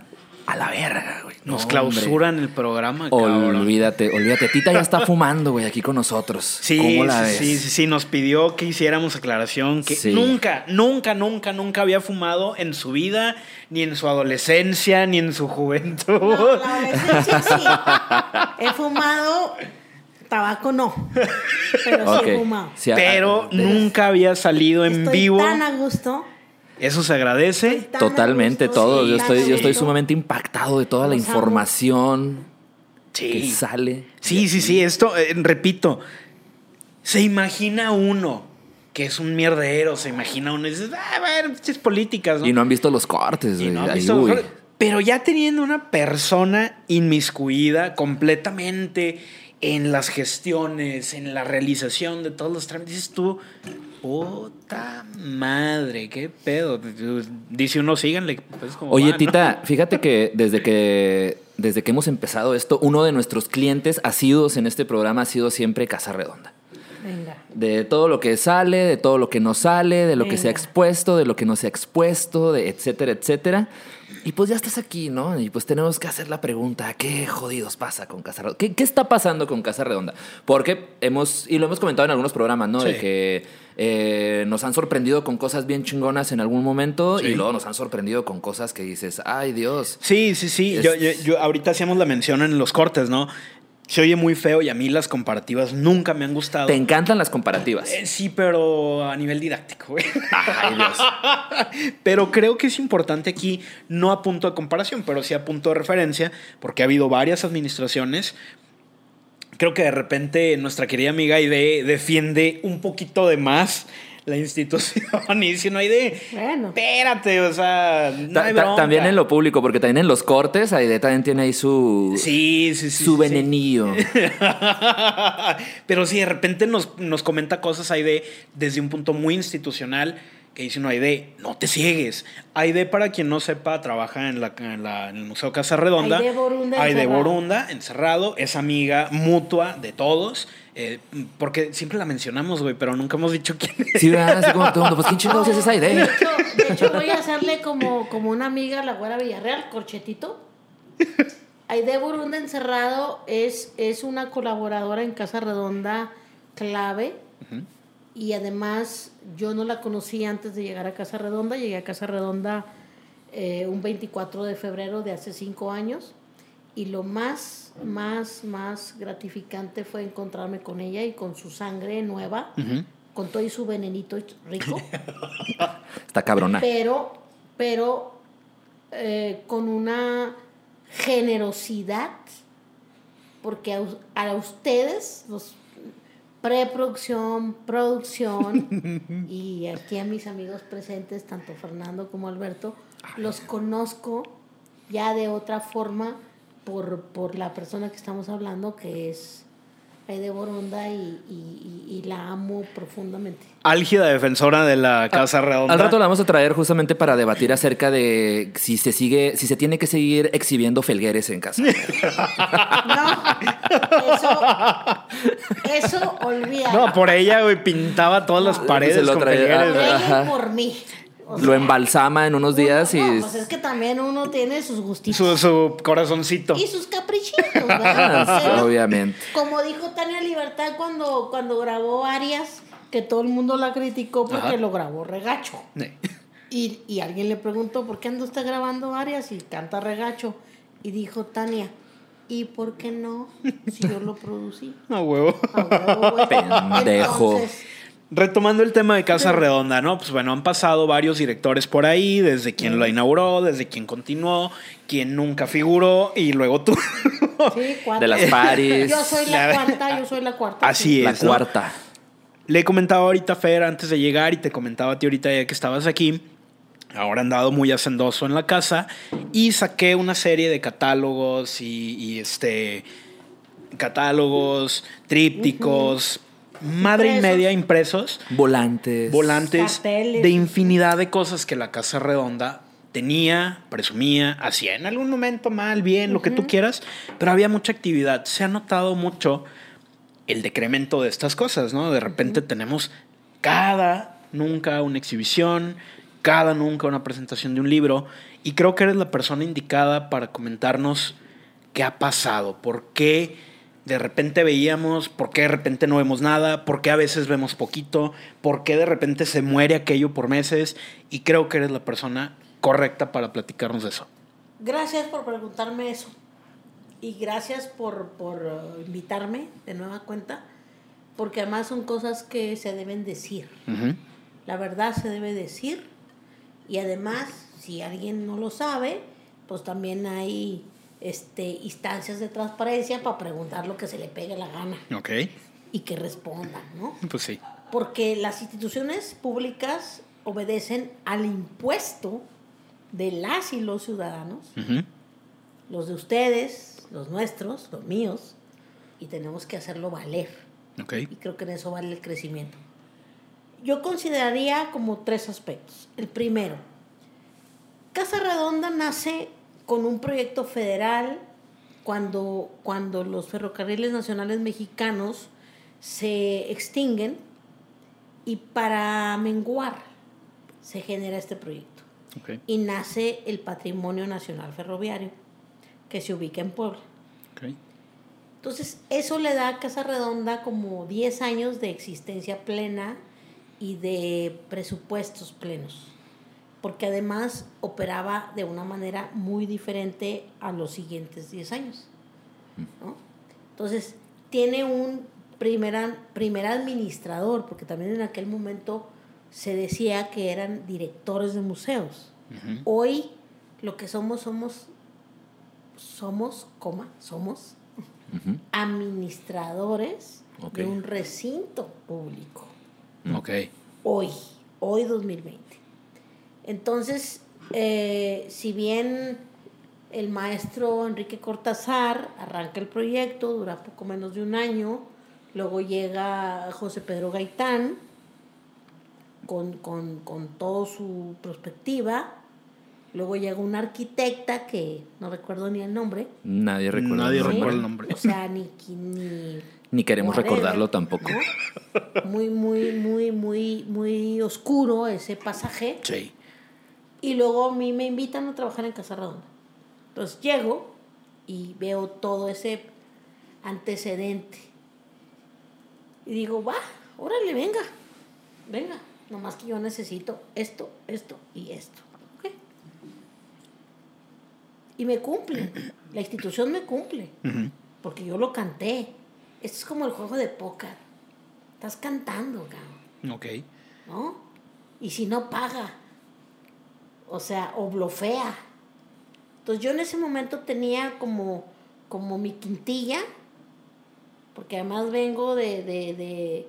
a la verga, güey. Nos No, clausuran el programa, cabrón. Olvídate, olvídate. Tita ya está fumando, güey, aquí con nosotros. Sí, ¿Cómo la sí, ves? sí, sí, sí, nos pidió que hiciéramos aclaración que Sí. nunca, nunca, nunca, nunca había fumado en su vida, ni en su adolescencia, ni en su juventud. No, la adolescencia sí. He fumado, tabaco no. Pero sí he fumado. Sí, a- Pero nunca había salido en Estoy vivo. tan a gusto. Eso se agradece. a Totalmente, todo. sí, yo estoy, yo estoy sumamente impactado de toda la Los información que Sí. sale. Sí, sí, sí, esto, eh, repito, se imagina uno que es un mierdero, se imagina uno y dices, ah, bueno, pinches políticas, ¿no? Y no han visto los cortes, Y no han visto uy. mejor- Pero ya teniendo una persona inmiscuida completamente en las gestiones, en la realización de todos los trámites, dices tú, puta madre, qué pedo. Dice uno, síganle. Pues, como Oye, va, ¿no? Tita, fíjate que desde que desde que hemos empezado esto, uno de nuestros clientes asiduos en este programa ha sido siempre Casa Redonda. Venga. De todo lo que sale, de todo lo que no sale, de lo que se ha expuesto, de lo que no se ha expuesto, de etcétera, etcétera. Y pues ya estás aquí, ¿no? Y pues tenemos que hacer la pregunta, ¿qué jodidos pasa con Casa Redonda? ¿Qué, qué está pasando con Casa Redonda? Porque hemos, y lo hemos comentado en algunos programas, ¿no? De que eh, nos han sorprendido con cosas bien chingonas en algún momento Sí. y luego nos han sorprendido con cosas que dices, ay Dios. Sí, sí, sí. Es- Yo, yo, yo- ahorita hacíamos la mención en los cortes, ¿no? Se oye muy feo y a mí las comparativas nunca me han gustado. Te encantan las comparativas. Eh, sí, pero a nivel didáctico, güey. Ay Dios. Pero creo que es importante aquí, no a punto de comparación, pero sí a punto de referencia, porque ha habido varias administraciones. Creo que de repente nuestra querida amiga Aide defiende un poquito de más la institución y dice, no Aide, Bueno. espérate, o sea, no Ta- hay ta- bronca". también en lo público, porque también en los cortes, Aide también tiene ahí su, Sí, sí, sí. su sí, sí. venenillo. Pero si de repente nos, nos comenta cosas Aide desde un punto muy institucional que dice uno, Aide, no te ciegues. Aide, para quien no sepa, trabaja en, la, en, la- en el Museo Casa Redonda. Aide Borunda Aide encerrado. Borunda, encerrado. Es amiga mutua de todos. eh, porque siempre la mencionamos, güey, pero nunca hemos dicho quién es. Sí, ¿verdad? Así como todo el mundo, pues ¿quién chingados es esa De idea? hecho, de hecho, voy a hacerle como, como una amiga a la güera Villarreal, corchetito. Aide Burunda Encerrado es, es una colaboradora en Casa Redonda clave. Y además, yo no la conocí antes de llegar a Casa Redonda. Llegué a Casa Redonda eh, un 24 de febrero de hace cinco años. Y lo más, más, más gratificante fue encontrarme con ella y con su sangre nueva, con todo y su venenito rico. Está cabrona. pero, pero eh, con una generosidad, porque a, a ustedes, los preproducción, producción, y aquí a mis amigos presentes, tanto Fernando como Alberto, los conozco ya de otra forma por, por la persona que estamos hablando, que es Aide Boronda, y, y- y- y la amo profundamente. Álgida defensora de la Casa Redonda. Al rato la vamos a traer justamente para debatir acerca de si se sigue, si se tiene que seguir exhibiendo felgueres en casa. No, eso, eso olvida. No, por ella, güey, pintaba todas las No. paredes Se lo con felgueres, Por ella y por mí. O Lo embalsama en unos días y. no, pues es que también uno tiene sus gustitos Su, su corazoncito. y sus caprichitos, ¿verdad? Obviamente. Como dijo Tania Libertad cuando, cuando grabó Arias, que todo el mundo la criticó porque Ajá. lo grabó regacho. Y, y alguien le preguntó, ¿por qué anda usted grabando Arias y canta regacho? Y dijo Tania, ¿y por qué no? Si yo lo producí. No, huevo. A huevo. Pendejo. Entonces, Retomando el tema de Casa Redonda, ¿no? Pues bueno, han pasado varios directores por ahí, desde quien la inauguró, desde quien continuó, quien nunca figuró y luego tú. sí, cuatro. De las paris. Yo soy la La- cuarta, yo soy la cuarta. Así sí. La es. ¿no? cuarta. Le comentaba ahorita a Fer antes de llegar y te comentaba a ti ahorita ya que estabas aquí. Ahora han dado muy hacendoso en la casa y saqué una serie de catálogos y, y, este catálogos, trípticos, madre y media impresos, Volantes. volantes Carteles. de infinidad de cosas que la casa redonda tenía, presumía, hacía en algún momento mal, bien, lo que tú quieras, pero había mucha actividad. Se ha notado mucho el decremento de estas cosas, ¿no? De repente tenemos cada nunca una exhibición, cada nunca una presentación de un libro, y creo que eres la persona indicada para comentarnos qué ha pasado, por qué de repente veíamos, por qué de repente no vemos nada, por qué a veces vemos poquito, por qué de repente se muere aquello por meses, y creo que eres la persona correcta para platicarnos de eso. Gracias por preguntarme eso. Y gracias por, por uh, invitarme de nueva cuenta, porque además son cosas que se deben decir. La verdad se debe decir. Y además, si alguien no lo sabe, pues también hay este, instancias de transparencia para preguntar lo que se le pegue la gana Ok, y que respondan, ¿no? pues sí. Porque las instituciones públicas obedecen al impuesto de las y los ciudadanos, Ujú. los de ustedes, los nuestros, los míos, y tenemos que hacerlo valer. Ok, Y creo que en eso vale el crecimiento. Yo consideraría como tres aspectos. El primero, Casa Redonda nace con un proyecto federal cuando, cuando los ferrocarriles nacionales mexicanos se extinguen y para menguar se genera este proyecto. Y nace el Patrimonio Nacional Ferroviario que se ubica en Puebla. Entonces, eso le da a Casa Redonda como 10 años de existencia plena y de presupuestos plenos, porque además operaba de una manera muy diferente a los siguientes 10 años. ¿no? Entonces, tiene un primer, primer administrador, porque también en aquel momento se decía que eran directores de museos. Hoy lo que somos, somos, somos, coma, somos administradores de un recinto público. Ok, Hoy, hoy 2020. Entonces, eh, si bien el maestro Enrique Cortázar arranca el proyecto, dura poco menos de un año, luego llega José Pedro Gaitán con, con, con toda su perspectiva, luego llega una arquitecta que no recuerdo ni el nombre, Nadie recuerda. Nadie el nombre. recuerda el nombre. o sea, ni, ni Ni queremos whatever, recordarlo tampoco. ¿no? Muy, muy, muy, muy, muy oscuro ese pasaje. sí. Y luego a mí me invitan a trabajar en Casa Redonda. Entonces llego y veo todo ese antecedente. Y digo, va, órale, venga, venga. Nomás que yo necesito esto, esto y esto. ¿ok? Y me cumple. La institución me cumple. Porque yo lo canté. Esto es como el juego de póker. Estás cantando, cabrón. Ok. ¿No? Y si no paga. O sea, o. Entonces yo en ese momento tenía como, como mi quintilla. Porque además vengo de, de, de,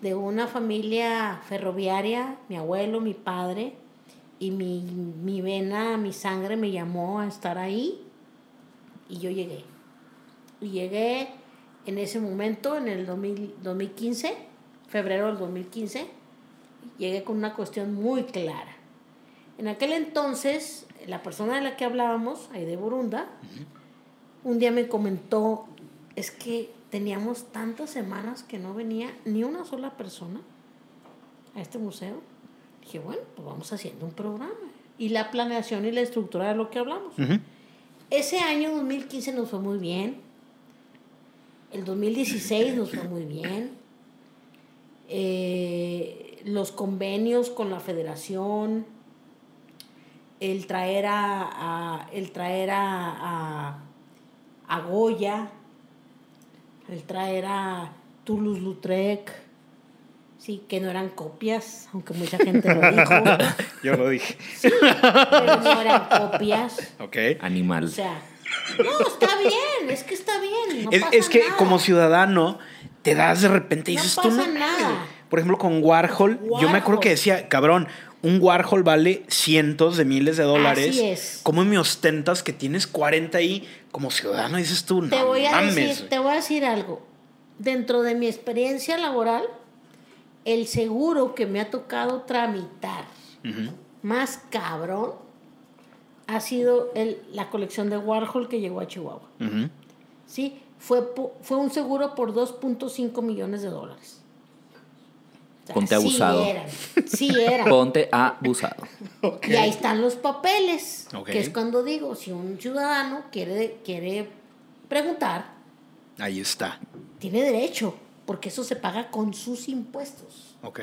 de una familia ferroviaria. Mi abuelo, mi padre. Y mi, mi vena, mi sangre me llamó a estar ahí. Y yo llegué. Y llegué en ese momento, en el 2000 2015, febrero del 2015, llegué con una cuestión muy clara. En aquel entonces, la persona de la que hablábamos, Aide Burunda, un día me comentó, es que teníamos tantas semanas que no venía ni una sola persona a este museo. Dije, bueno, pues vamos haciendo un programa. Y la planeación y la estructura de lo que hablamos. Ese año 2015 nos fue muy bien. El 2016 nos fue muy bien. Eh, los convenios con la federación, el traer a, a- el traer a, a, a Goya, el traer a Toulouse-Lautrec, sí, que no eran copias, aunque mucha gente lo dijo, Yo lo dije. pero no eran copias. Ok. Animal. O sea, no, está bien, es que está bien. no es, pasa es que nada. como ciudadano te das de repente y No dices tú pasa no. nada. Por ejemplo, con Warhol, yo me acuerdo que Warhol. decía, cabrón, un Warhol vale cientos de miles de dólares. Así es. ¿Cómo me ostentas que tienes 40 ahí como ciudadano? Dices tú, no te voy a mames. decir, te voy a decir algo. Dentro de mi experiencia laboral, el seguro que me ha tocado tramitar más cabrón ha sido el, la colección de Warhol que llegó a Chihuahua. ¿Sí? Fue, fue un seguro por 2.5 millones de dólares. Ponte abusado. Sí eran. Sí eran. Ponte abusado. Y ahí están los papeles, Ok. que es cuando digo, si un ciudadano quiere, quiere preguntar, Ahí está. tiene derecho, porque eso se paga con sus impuestos Ok.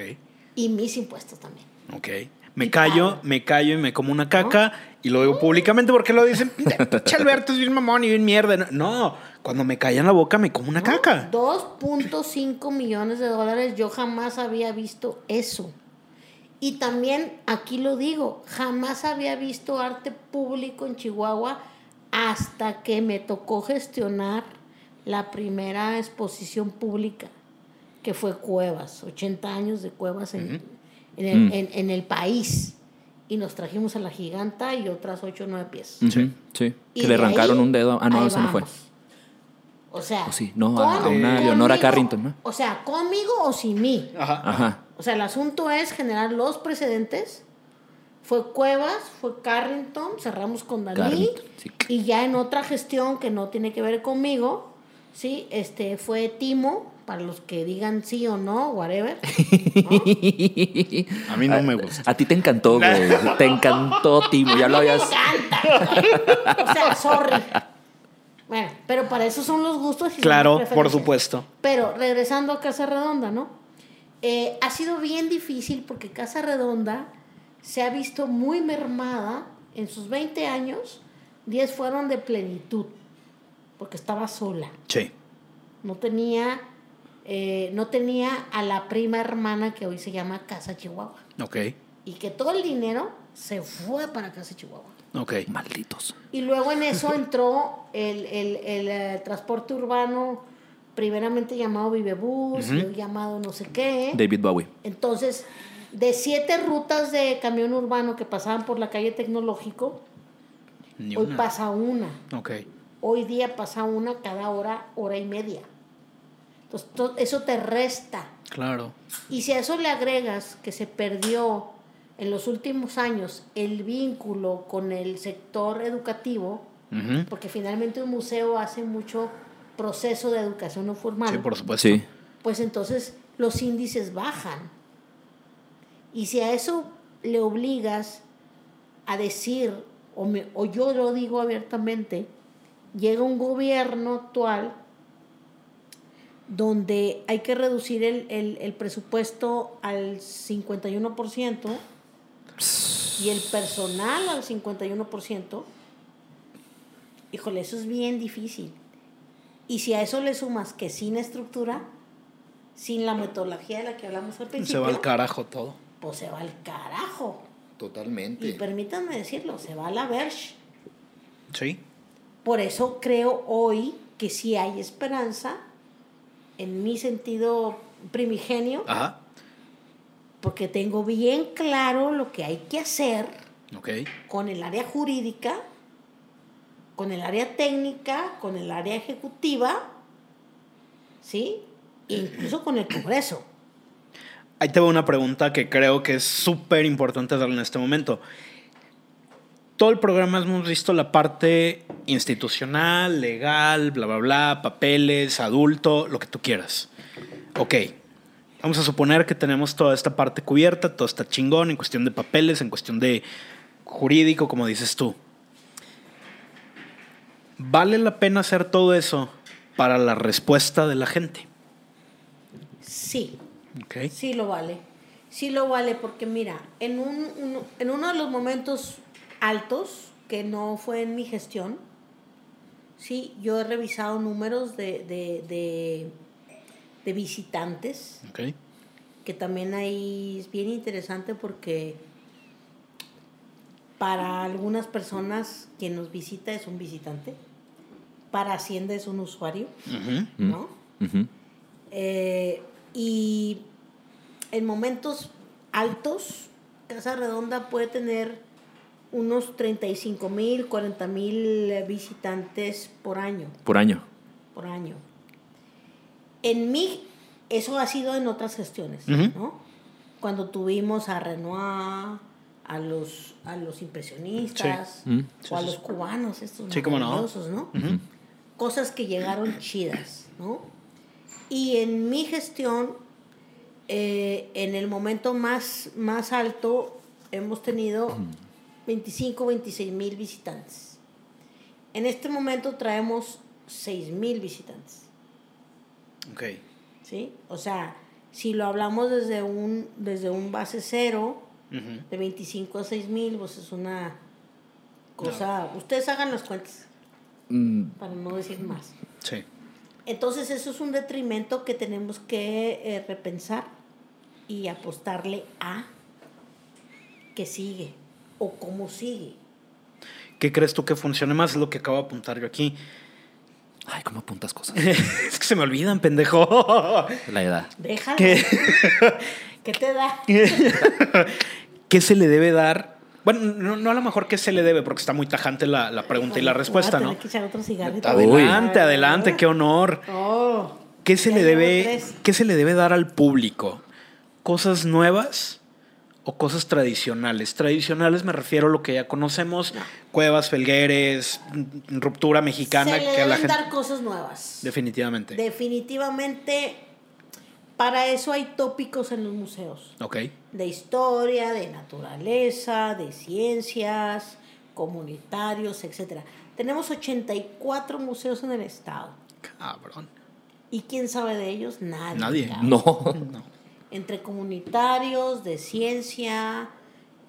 y mis impuestos también. Ok. Me callo, me callo y me como una caca y lo digo públicamente porque lo dicen, "Pinche Alberto es bien mamón y bien mierda. No, cuando me callan la boca me como una caca. 2.5 millones de dólares, yo jamás había visto eso. Y también, aquí lo digo, jamás había visto arte público en Chihuahua hasta que me tocó gestionar la primera exposición pública, que fue Cuevas, 80 años de Cuevas en, en el, Mm. en- en el país. Y nos trajimos a la giganta y otras 8 o 9 piezas. Ujú, Sí. Y Que le arrancaron ahí, un dedo. Ah, no, ese no fue. O sea, O sí, no, a- a una Leonora Carrington, ¿no? O sea, conmigo o sin mí. Ajá. Ajá. O sea, el asunto es generar los precedentes. Fue Cuevas, fue Carrington, cerramos con Dalí. Sí. Y ya en otra gestión que no tiene que ver conmigo, sí, este fue Timo, para los que digan sí o no, whatever. A mí no me gusta. A ti te encantó, güey. Te encantó, Timo. Ya lo A mí habías. Me encanta. o sea, sorry. Bueno, pero para eso son los gustos y Claro, por supuesto. Pero regresando a Casa Redonda, ¿no? Eh, ha sido bien difícil porque Casa Redonda se ha visto muy mermada en sus 20 años. 10 fueron de plenitud, porque estaba sola. Sí. No tenía, eh, no tenía a la prima hermana que hoy se llama Casa Chihuahua. Ok. Y que todo el dinero se fue para Casa Chihuahua. Ok. Malditos. Y luego en eso entró el, el- el, eh, transporte urbano, primeramente llamado Vivebus, luego llamado no sé qué. David Bowie. Entonces, de siete rutas de camión urbano que pasaban por la calle Tecnológico, Ni hoy una. pasa una. Ok. Hoy día pasa una cada hora, hora y media. Entonces, to- eso te resta. Claro. Y si a eso le agregas que se perdió en los últimos años el vínculo con el sector educativo, porque finalmente un museo hace mucho proceso de educación no formal, Sí, por supuesto. Sí. pues entonces los índices bajan. Y si a eso le obligas a decir, o, me- o yo lo digo abiertamente, llega un gobierno actual donde hay que reducir el, el- el presupuesto al 51% y el personal al 51%, híjole, eso es bien difícil. Y si a eso le sumas que sin estructura, sin la metodología de la que hablamos al principio, Se va al carajo todo. pues se va al carajo. Totalmente. Y permítanme decirlo, se va a la verge. Sí. Por eso creo hoy que sí hay esperanza, en mi sentido primigenio, Ajá. porque tengo bien claro lo que hay que hacer con el área jurídica, con el área técnica, con el área ejecutiva, ¿sí? E incluso con el Congreso. Ahí te va una pregunta que creo que es súper importante darle en este momento. Todo el programa hemos visto la parte institucional, legal, bla, bla, bla, papeles, adulto, lo que tú quieras. Ok, vamos a suponer que tenemos toda esta parte cubierta, todo está chingón en cuestión de papeles, en cuestión de jurídico, como dices tú. ¿Vale la pena hacer todo eso para la respuesta de la gente? Sí, Ok. sí lo vale. Sí lo vale porque mira, en, un, uno- en uno de los momentos altos, que no fue en mi gestión, sí, yo he revisado números de, de, de, de visitantes que también ahí es bien interesante porque para algunas personas quien nos visita es un visitante, para Hacienda es un usuario. ¿no? Ujú. Eh, y en momentos altos, Casa Redonda puede tener unos 35 mil, 40 mil visitantes por año Por año. por año. En mí, eso ha sido en otras gestiones. ¿no? Cuando tuvimos a Renoir, a los, a los impresionistas, Sí. Mm. o a Sí, los cubanos, estos Sí, cómo no. maravillosos, ¿no? Cosas que llegaron chidas, ¿no? Y en mi gestión, eh, en el momento más, más alto, hemos tenido 25, 26 mil visitantes. En este momento traemos 6 mil visitantes. Ok. ¿sí? O sea, si lo hablamos desde un, desde un base cero, de 25 a 6 mil, pues es una cosa... Ustedes hagan las cuentas, Mm, para no decir más. Sí. Entonces eso es un detrimento que tenemos que eh, repensar y apostarle a que sigue o cómo sigue. ¿Qué crees tú que funcione más? Es lo que acabo de apuntar yo aquí. Ay, ¿cómo apuntas cosas? es que se me olvidan, pendejo. La edad. Déjalo. ¿Qué? ¿Qué te da? ¿Qué se le debe dar? Bueno, no, no a lo mejor qué se le debe, porque está muy tajante la, la pregunta y la respuesta, ¿no? que echar otro cigarrito. Adelante, adelante, qué honor. Oh, ¿Qué se le debe, qué se le debe dar al público? ¿Cosas nuevas o cosas tradicionales? Tradicionales me refiero a lo que ya conocemos, cuevas, felgueres, ruptura mexicana, se le que a la deben gente dar cosas nuevas. definitivamente. Definitivamente, para eso hay tópicos en los museos. ok. De historia, de naturaleza, de ciencias, comunitarios, etc. Tenemos 84 museos en el estado. Cabrón. ¿Y quién sabe de ellos? Nadie. Nadie. cabrón. No. No. Entre comunitarios, de ciencia,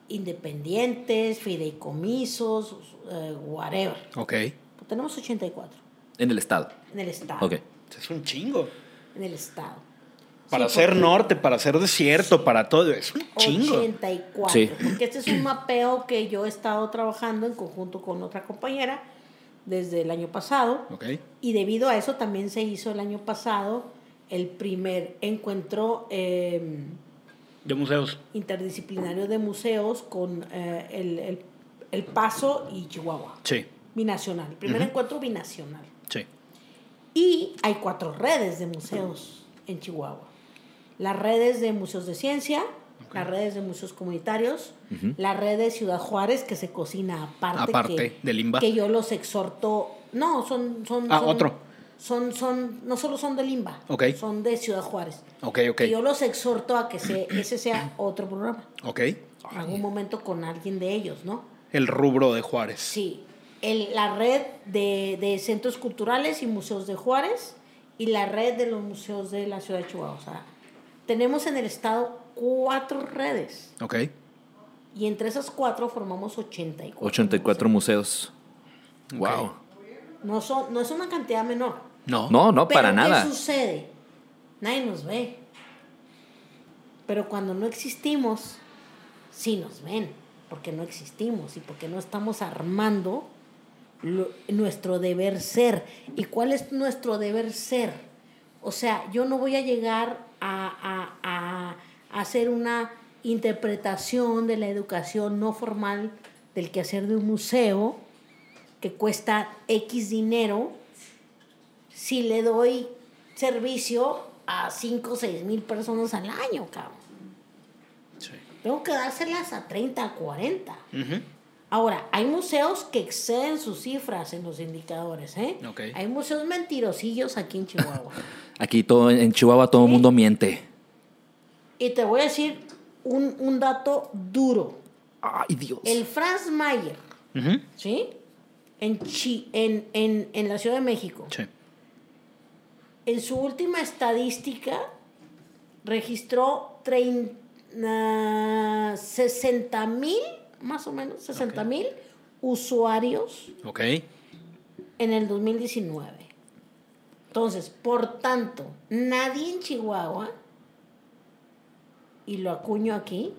independientes, fideicomisos, eh, whatever. Ok. Pues tenemos 84 En el estado. en el estado. Ok. Es un chingo. En el estado. Para Sí, ser porque- norte, para ser desierto, para todo. Es un chingo. 84. Sí. Porque este es un mapeo que yo he estado trabajando en conjunto con otra compañera desde el año pasado. Ok. Y debido a eso también se hizo el año pasado el primer encuentro eh, De museos. interdisciplinario de museos con eh, el, el- El Paso y Chihuahua. Sí. Binacional. El primer encuentro binacional. Sí. Y hay cuatro redes de museos en Chihuahua. Las redes de museos de ciencia, las redes de museos comunitarios, Ujú. la red de Ciudad Juárez que se cocina aparte. Aparte, que, de Limba. Que yo los exhorto. No, son. son Ah, son- otro. Son, son, no solo son de Limba, son de Ciudad Juárez. Que yo los exhorto a que se, ese sea otro programa. Ok. En algún momento con alguien de ellos, ¿no? El rubro de Juárez. Sí, el- la red de, de centros culturales y museos de Juárez y la red de los museos de la ciudad de Chihuahua. O sea, tenemos en el estado cuatro redes Ok. y entre esas cuatro formamos 84. 84 museos. Wow. No, son, no es una cantidad menor. No. No, no, Pero para ¿qué nada. sucede? Nadie nos ve. Pero cuando no existimos, sí nos ven, porque no existimos y porque no estamos armando lo- nuestro deber ser. ¿Y cuál es nuestro deber ser? O sea, yo no voy a llegar a, a- a- a hacer una interpretación de la educación no formal del quehacer de un museo que cuesta X dinero si le doy servicio a 5 o 6 mil personas al año, cabrón. Sí. Tengo que dárselas a 30, a 40. Ujú. Ahora, hay museos que exceden sus cifras en los indicadores, ¿eh? Ok. Hay museos mentirosillos aquí en Chihuahua. Aquí todo, en Chihuahua todo el Sí. mundo miente. y te voy a decir un, un dato duro. Ay, Dios. El Franz Mayer. ¿sí? En, Chi- en, en, en la Ciudad de México. Sí. En su última estadística registró 60 mil, más o menos, 60 mil usuarios Ok. en el 2019. Entonces, por tanto, nadie en Chihuahua, y lo acuño aquí,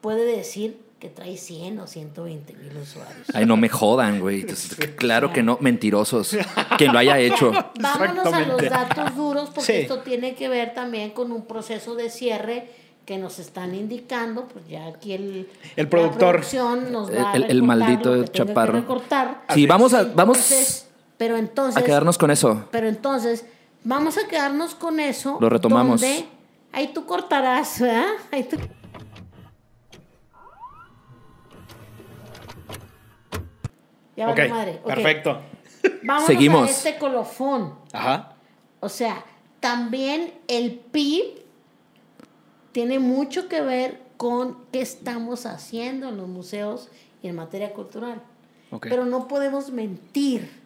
puede decir que trae 100 o 120 mil usuarios. Ay, no me jodan, güey. Entonces, claro que no, mentirosos. Quien lo haya hecho. Vámonos a los datos duros porque Sí. esto tiene que ver también con un proceso de cierre que nos están indicando, pues ya aquí el, El productor. producción nos va a El- el- el recortar maldito lo que que chaparro. recortar. Sí, vamos a, Entonces, vamos pero entonces a quedarnos con eso. Pero entonces, vamos a quedarnos con eso. Lo retomamos. donde ahí tú cortarás, ¿verdad? Ahí tú- Ya vale madre. perfecto. Vámonos Seguimos. a este colofón. Ajá. O sea, también el PIB tiene mucho que ver con qué estamos haciendo en los museos y en materia cultural. Ok. Pero no podemos mentir.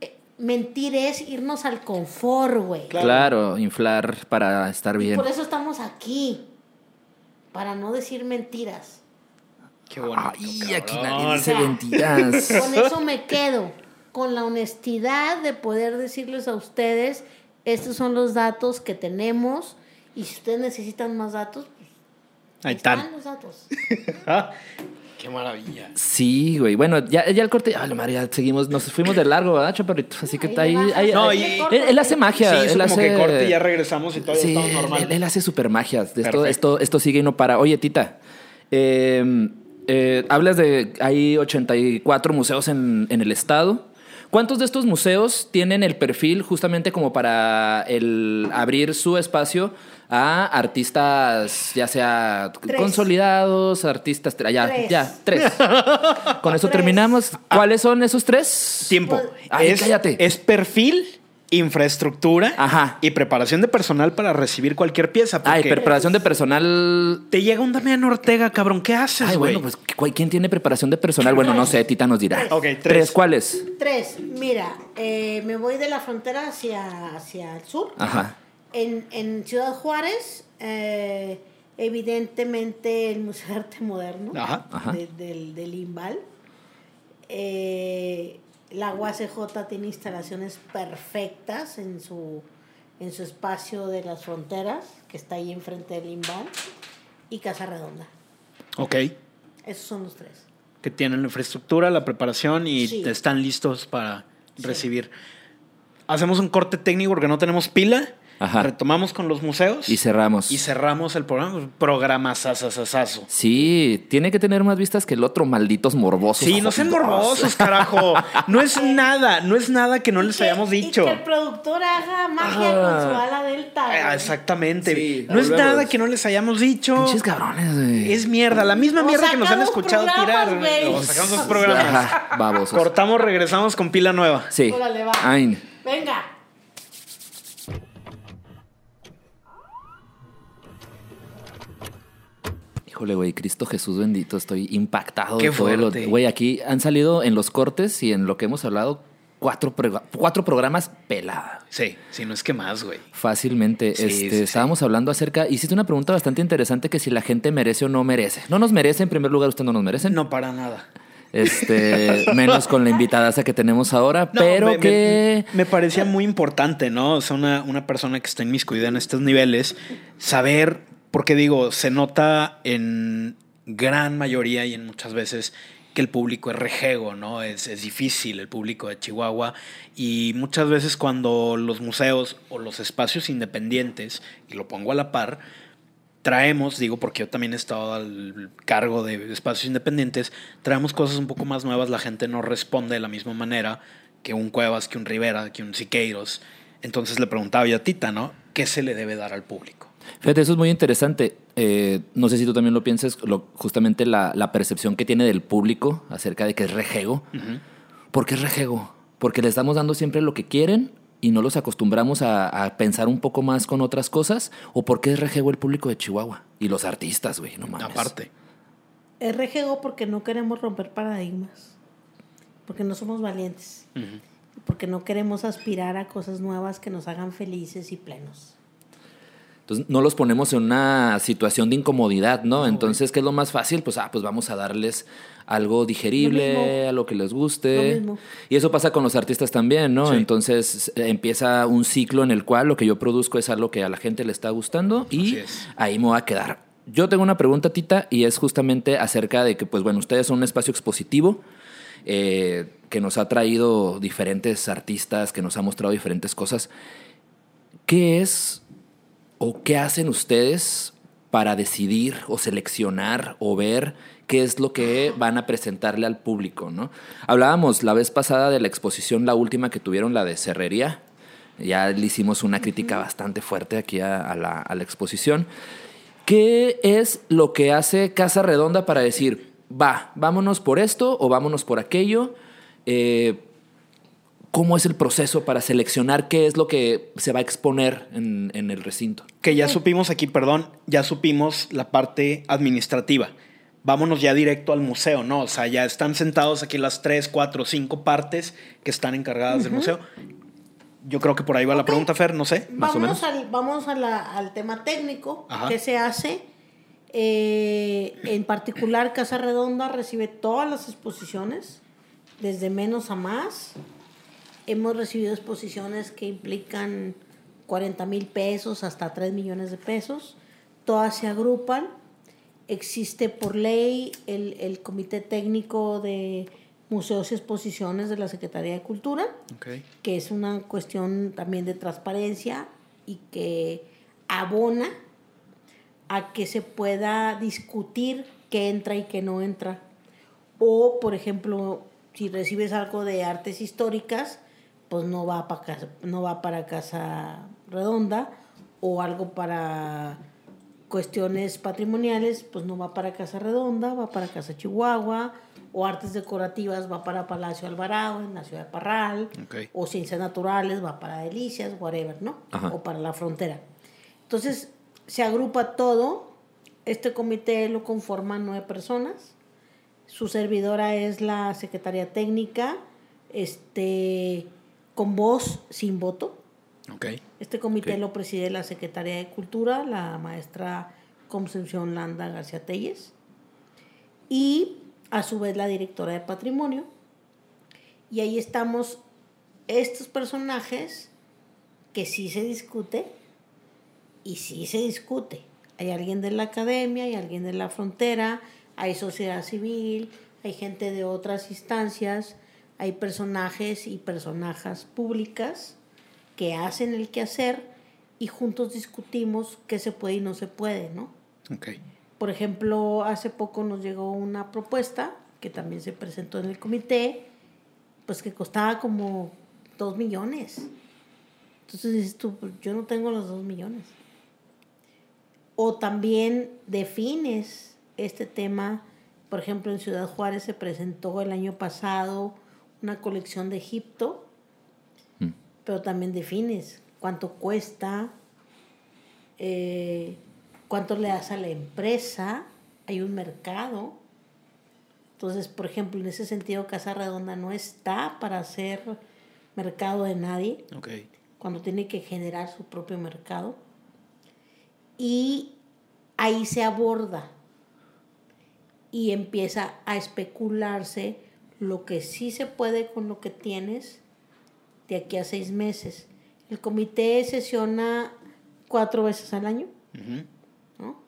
Eh, Mentir es irnos al confort, güey. Claro. Claro, inflar para estar Y bien. por eso estamos aquí. Para no decir mentiras. Qué bonito. Ay, aquí cabrón. nadie dice O sea, mentiras. Con eso me quedo. Con la honestidad de poder decirles a ustedes, estos son los datos que tenemos. Y si ustedes necesitan más datos, pues Ahí están. están los datos. Ah, Qué maravilla. Sí, güey. Bueno, ya, ya el corte. Ay, María, seguimos. Nos fuimos de largo, ¿verdad, chaparrito? Así que Ahí está ahí. No, ahí- y- él, él hace magia. Sí, él como hace... que corte y ya regresamos y todavía Sí, estamos normal. él, él hace super magias. Esto, esto, esto sigue y no para. Oye, Tita, eh, eh, hablas de. Hay 84 museos en, en el estado. ¿Cuántos de estos museos tienen el perfil justamente como para el abrir su espacio a artistas, ya sea Tres. consolidados, artistas, ya, Tres. ya, tres. Con eso Tres. terminamos. ¿Cuáles son esos tres? Tiempo. Ay, es, cállate. es perfil, infraestructura Ajá. y preparación de personal para recibir cualquier pieza. Ay, preparación de personal. Te llega un Damián Ortega, cabrón. ¿Qué haces, Ay, güey? bueno, pues ¿cu- ¿quién tiene preparación de personal? Bueno, no sé, Tita nos dirá. Ok, tres. ¿Cuáles? Tres, mira, eh, me voy de la frontera hacia, hacia el sur. Ajá. En, en Ciudad Juárez, eh, evidentemente el Museo de Arte Moderno Ajá. Ajá. de- del, del IMBAL. Eh, la UACJ tiene instalaciones perfectas en su, en su espacio de las fronteras, que está ahí enfrente del IMBAL, y Casa Redonda. Ok. Esos son los tres. Que tienen la infraestructura, la preparación y Sí. están listos para recibir. Hacemos un corte técnico porque no tenemos pila. Ajá. Retomamos con los museos. Y cerramos. Y cerramos el programa. Un programa sasasasazo. Sí, tiene que tener más vistas que el otro, malditos morbosos. Sí, no sean morbosos, carajo. No es nada, no es nada que no les que- hayamos dicho. Y que el productor haga magia Ajá. con su ala delta. Ah. Exactamente. Sí, no es nada que no les hayamos dicho. Pinches cabrones, güey. Es mierda, la misma O mierda que nos han escuchado tirar. O sacamos dos programas. Ajá, babosos. Cortamos, regresamos con pila nueva. Sí. Órale, va. Ay. Venga. Híjole, güey, Cristo Jesús bendito, estoy impactado. Qué de todo lo- fuerte. Güey, aquí han salido en los cortes y en lo que hemos hablado cuatro, cuatro programas pelada. Sí, sí, no es que más, güey. Fácilmente. Sí, este, sí, sí. Estábamos hablando acerca. Hiciste una pregunta bastante interesante que si la gente merece o no merece. No nos merece, en primer lugar, usted no nos merece. No para nada. Este, menos con la invitada que tenemos ahora, No, pero me, me- que Me, parecía muy importante, ¿no? O sea, una, una persona que está inmiscuida en estos niveles, saber, porque digo, se nota en gran mayoría y en muchas veces que el público es rejego, ¿no? Es, difícil el público de Chihuahua y muchas veces cuando los museos o los espacios independientes, y lo pongo a la par, traemos, digo porque yo también he estado al cargo de espacios independientes, traemos cosas un poco más nuevas, la gente no responde de la misma manera que un Cuevas, que un Rivera, que un Siqueiros. Entonces le preguntaba yo a Tita, ¿no? ¿Qué se le debe dar al público? Fíjate, eso es muy interesante. Eh, no sé si tú también lo pienses, lo- justamente la, la percepción que tiene del público acerca de que es rejego. ¿Por qué es rejego? Porque le estamos dando siempre lo que quieren y no los acostumbramos a, a pensar un poco más con otras cosas. ¿O por qué es rejego el público de Chihuahua? Y los artistas, güey, no mames. Aparte. Es rejego porque no queremos romper paradigmas. Porque no somos valientes. Porque no queremos aspirar a cosas nuevas que nos hagan felices y plenos. Entonces no los ponemos en una situación de incomodidad, ¿no? Entonces, ¿qué es lo más fácil? Pues, ah, pues vamos a darles algo digerible, Lo mismo. a lo que les guste. Lo mismo. Y eso pasa con los artistas también, ¿no? Sí. Entonces empieza un ciclo en el cual lo que yo produzco es algo que a la gente le está gustando y es. ahí me voy a quedar. Yo tengo una pregunta, Tita, y es justamente acerca de que, pues bueno, ustedes son un espacio expositivo eh, que nos ha traído diferentes artistas, que nos ha mostrado diferentes cosas. ¿Qué es o qué hacen ustedes para decidir o seleccionar o ver qué es lo que van a presentarle al público, ¿no? Hablábamos la vez pasada de la exposición, la última que tuvieron, la de Cerrería. Ya le hicimos una crítica bastante fuerte aquí a, a la, a la exposición. ¿Qué es lo que hace Casa Redonda para decir, va, vámonos por esto o vámonos por aquello? Eh, ¿Cómo es el proceso para seleccionar qué es lo que se va a exponer en, en el recinto? Que ya supimos aquí, perdón, ya supimos la parte administrativa. Vámonos ya directo al museo, ¿no? O sea, ya están sentados aquí las tres, cuatro, cinco partes que están encargadas del museo. Yo creo que por ahí va la Ok. pregunta, Fer, no sé. Más o vamos menos. al, vamos a la- al tema técnico Ajá. que se hace. Eh, en particular, Casa Redonda recibe todas las exposiciones, desde menos a más. Hemos recibido exposiciones que implican 40 mil pesos hasta 3 millones de pesos. Todas se agrupan. Existe por ley el, el Comité Técnico de Museos y Exposiciones de la Secretaría de Cultura que es una cuestión también de transparencia y que abona a que se pueda discutir qué entra y qué no entra. O, por ejemplo, si recibes algo de artes históricas, pues no va para casa, no va para casa redonda, o algo para cuestiones patrimoniales, pues no va para Casa Redonda, va para Casa Chihuahua, o artes decorativas va para Palacio Alvarado en la ciudad de Parral, o ciencias naturales va para Delicias, whatever, ¿no? Ajá. O para la frontera. Entonces, se agrupa todo. Este comité lo conforman nueve personas. Su servidora es la secretaria técnica, este, con voz sin voto. Ok. Este comité lo preside la secretaria de Cultura, la maestra Concepción Landa García Telles, y a su vez la directora de Patrimonio. Y ahí estamos estos personajes que sí se discute y sí se discute. Hay alguien de la academia, hay alguien de la frontera, hay sociedad civil, hay gente de otras instancias, hay personajes y personajes públicas que hacen el quehacer y juntos discutimos qué se puede y no se puede, ¿no? Ok. Por ejemplo, hace poco nos llegó una propuesta que también se presentó en el comité, pues que costaba como dos millones. Entonces dices tú, pues, yo no tengo los dos millones. O también defines este tema, por ejemplo, en Ciudad Juárez se presentó el año pasado una colección de Egipto, Mm. pero también defines cuánto cuesta, eh, cuánto le das a la empresa, hay un mercado. Entonces, por ejemplo, en ese sentido, Casa Redonda no está para hacer mercado de nadie, cuando tiene que generar su propio mercado. Y ahí se aborda y empieza a especularse lo que sí se puede con lo que tienes de aquí a seis meses. El comité sesiona cuatro veces al año, ¿no?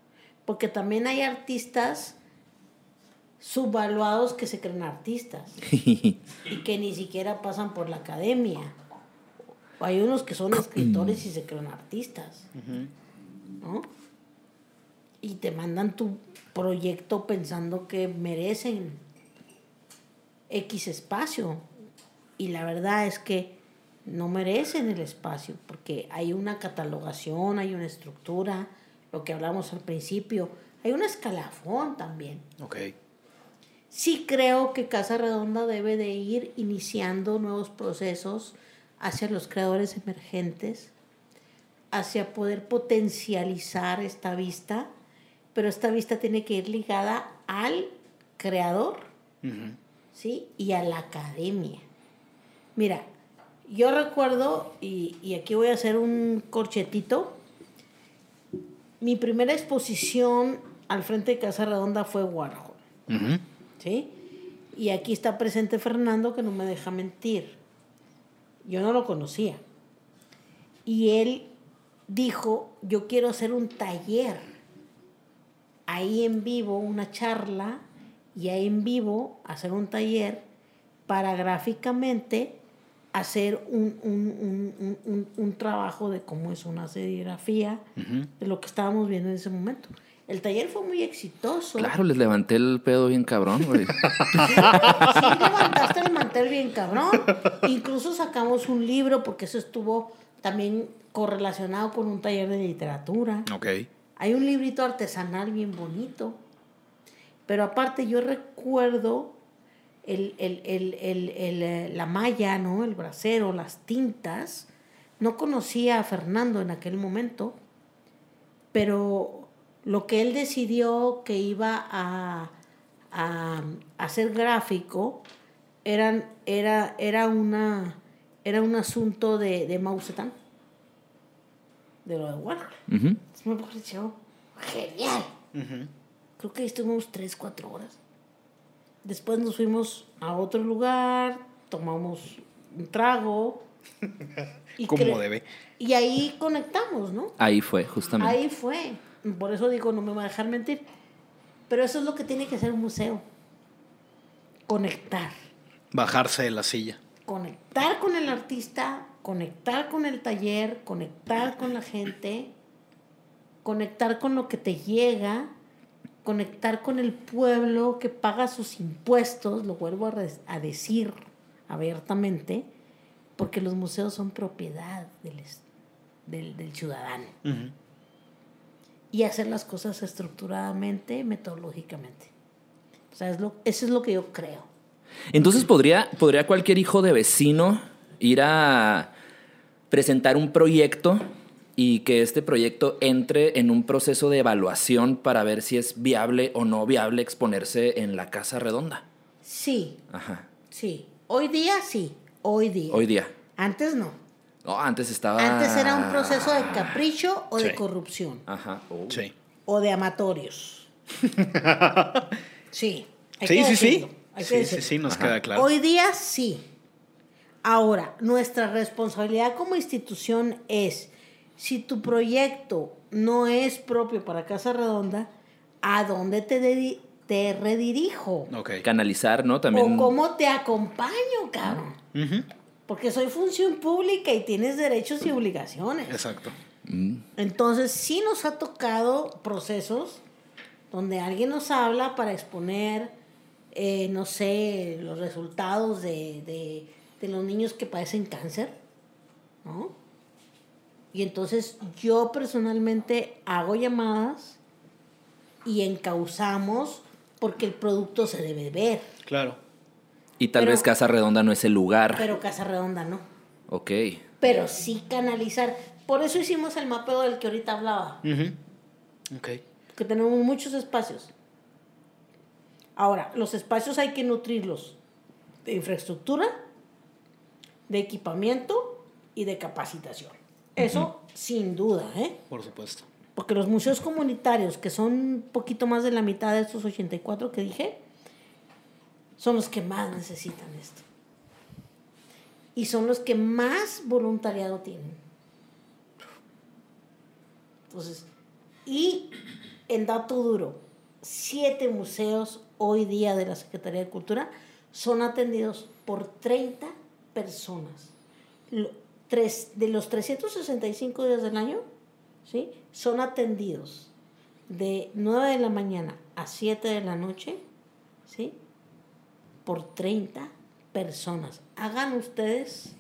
Porque también hay artistas subvaluados que se creen artistas y que ni siquiera pasan por la academia. Hay unos que son escritores y se creen artistas, ¿no? Y te mandan tu proyecto pensando que merecen X espacio. Y la verdad es que no merecen el espacio porque hay una catalogación, hay una estructura, lo que hablamos al principio, hay un escalafón también. Ok. Sí creo que Casa Redonda debe de ir iniciando nuevos procesos hacia los creadores emergentes, hacia poder potencializar esta vista, pero esta vista tiene que ir ligada al creador, ¿sí? Y a la academia. Mira, yo recuerdo, y, y aquí voy a hacer un corchetito, mi primera exposición al frente de Casa Redonda fue Warhol. ¿Sí? Y aquí está presente Fernando que no me deja mentir. Yo no lo conocía. Y él dijo, yo quiero hacer un taller. Ahí en vivo, una charla, y ahí en vivo hacer un taller para gráficamente hacer un, un, un, un, un trabajo de cómo es una serigrafía, de lo que estábamos viendo en ese momento. El taller fue muy exitoso. Claro, les levanté el pedo bien cabrón, güey. Sí, levantaste el mantel bien cabrón. Incluso sacamos un libro porque eso estuvo también correlacionado con un taller de literatura. Ok. Hay un librito artesanal bien bonito. Pero aparte yo recuerdo el, el, el, el, la malla, ¿no? El brasero, las tintas. No conocía a Fernando en aquel momento, pero lo que él decidió que iba a, a, hacer gráfico eran, era, era, una, era un asunto de, de Mao Zedong, de lo de Warhol. Me pareció genial. Creo que ahí estuvimos tres, cuatro horas. Después nos fuimos a otro lugar, tomamos un trago. Y Como debe. Y ahí conectamos, ¿no? Ahí fue, justamente. Ahí fue. Por eso digo, no me va a dejar mentir. Pero eso es lo que tiene que ser un museo. Conectar. Bajarse de la silla. Conectar con el artista, conectar con el taller, conectar con la gente, conectar con lo que te llega, conectar con el pueblo que paga sus impuestos, lo vuelvo a, a decir abiertamente, porque los museos son propiedad del, del, del ciudadano y hacer las cosas estructuradamente, metodológicamente. O sea, es lo, eso es lo que yo creo. Entonces, ¿podría, ¿podría cualquier hijo de vecino ir a presentar un proyecto y que este proyecto entre en un proceso de evaluación para ver si es viable o no viable exponerse en la casa redonda? Sí. Ajá. Sí. Hoy día sí. Hoy día. Hoy día. Antes no. No, antes estaba. Antes era un proceso de capricho o de corrupción. Ajá. Oh. Sí. O de amatorios. sí. hay Sí, que sí, sí. que Sí, sí, sí, nos queda claro. Hoy día sí. Ahora, nuestra responsabilidad como institución es, si tu proyecto no es propio para Casa Redonda, ¿a dónde te, te redirijo? Ok. Canalizar, ¿no? También. ¿O cómo te acompaño, cabrón? Porque soy función pública y tienes derechos y obligaciones. Exacto. Mm. Entonces, sí nos ha tocado procesos donde alguien nos habla para exponer, eh, no sé, los resultados de, de- de los niños que padecen cáncer, ¿no? Y entonces yo personalmente hago llamadas y encauzamos porque el producto se debe ver, Claro. Y tal Pero- vez Casa Redonda no es el lugar. pero Casa Redonda no. ok. Pero sí canalizar. Por eso hicimos el mapeo del que ahorita hablaba. Ujú. Ok. que tenemos muchos espacios. Ahora, los espacios hay que nutrirlos de infraestructura, de equipamiento y de capacitación. Eso sin duda, ¿eh? Por supuesto. Porque los museos comunitarios, que son un poquito más de la mitad de estos 84 que dije, son los que más necesitan esto. Y son los que más voluntariado tienen. Entonces, y en dato duro, siete museos hoy día de la Secretaría de Cultura son atendidos por 30 personas. Tres, de los 365 días del año, ¿sí? son atendidos de 9 de la mañana a 7 de la noche, ¿sí? por 30 personas. Hagan ustedes.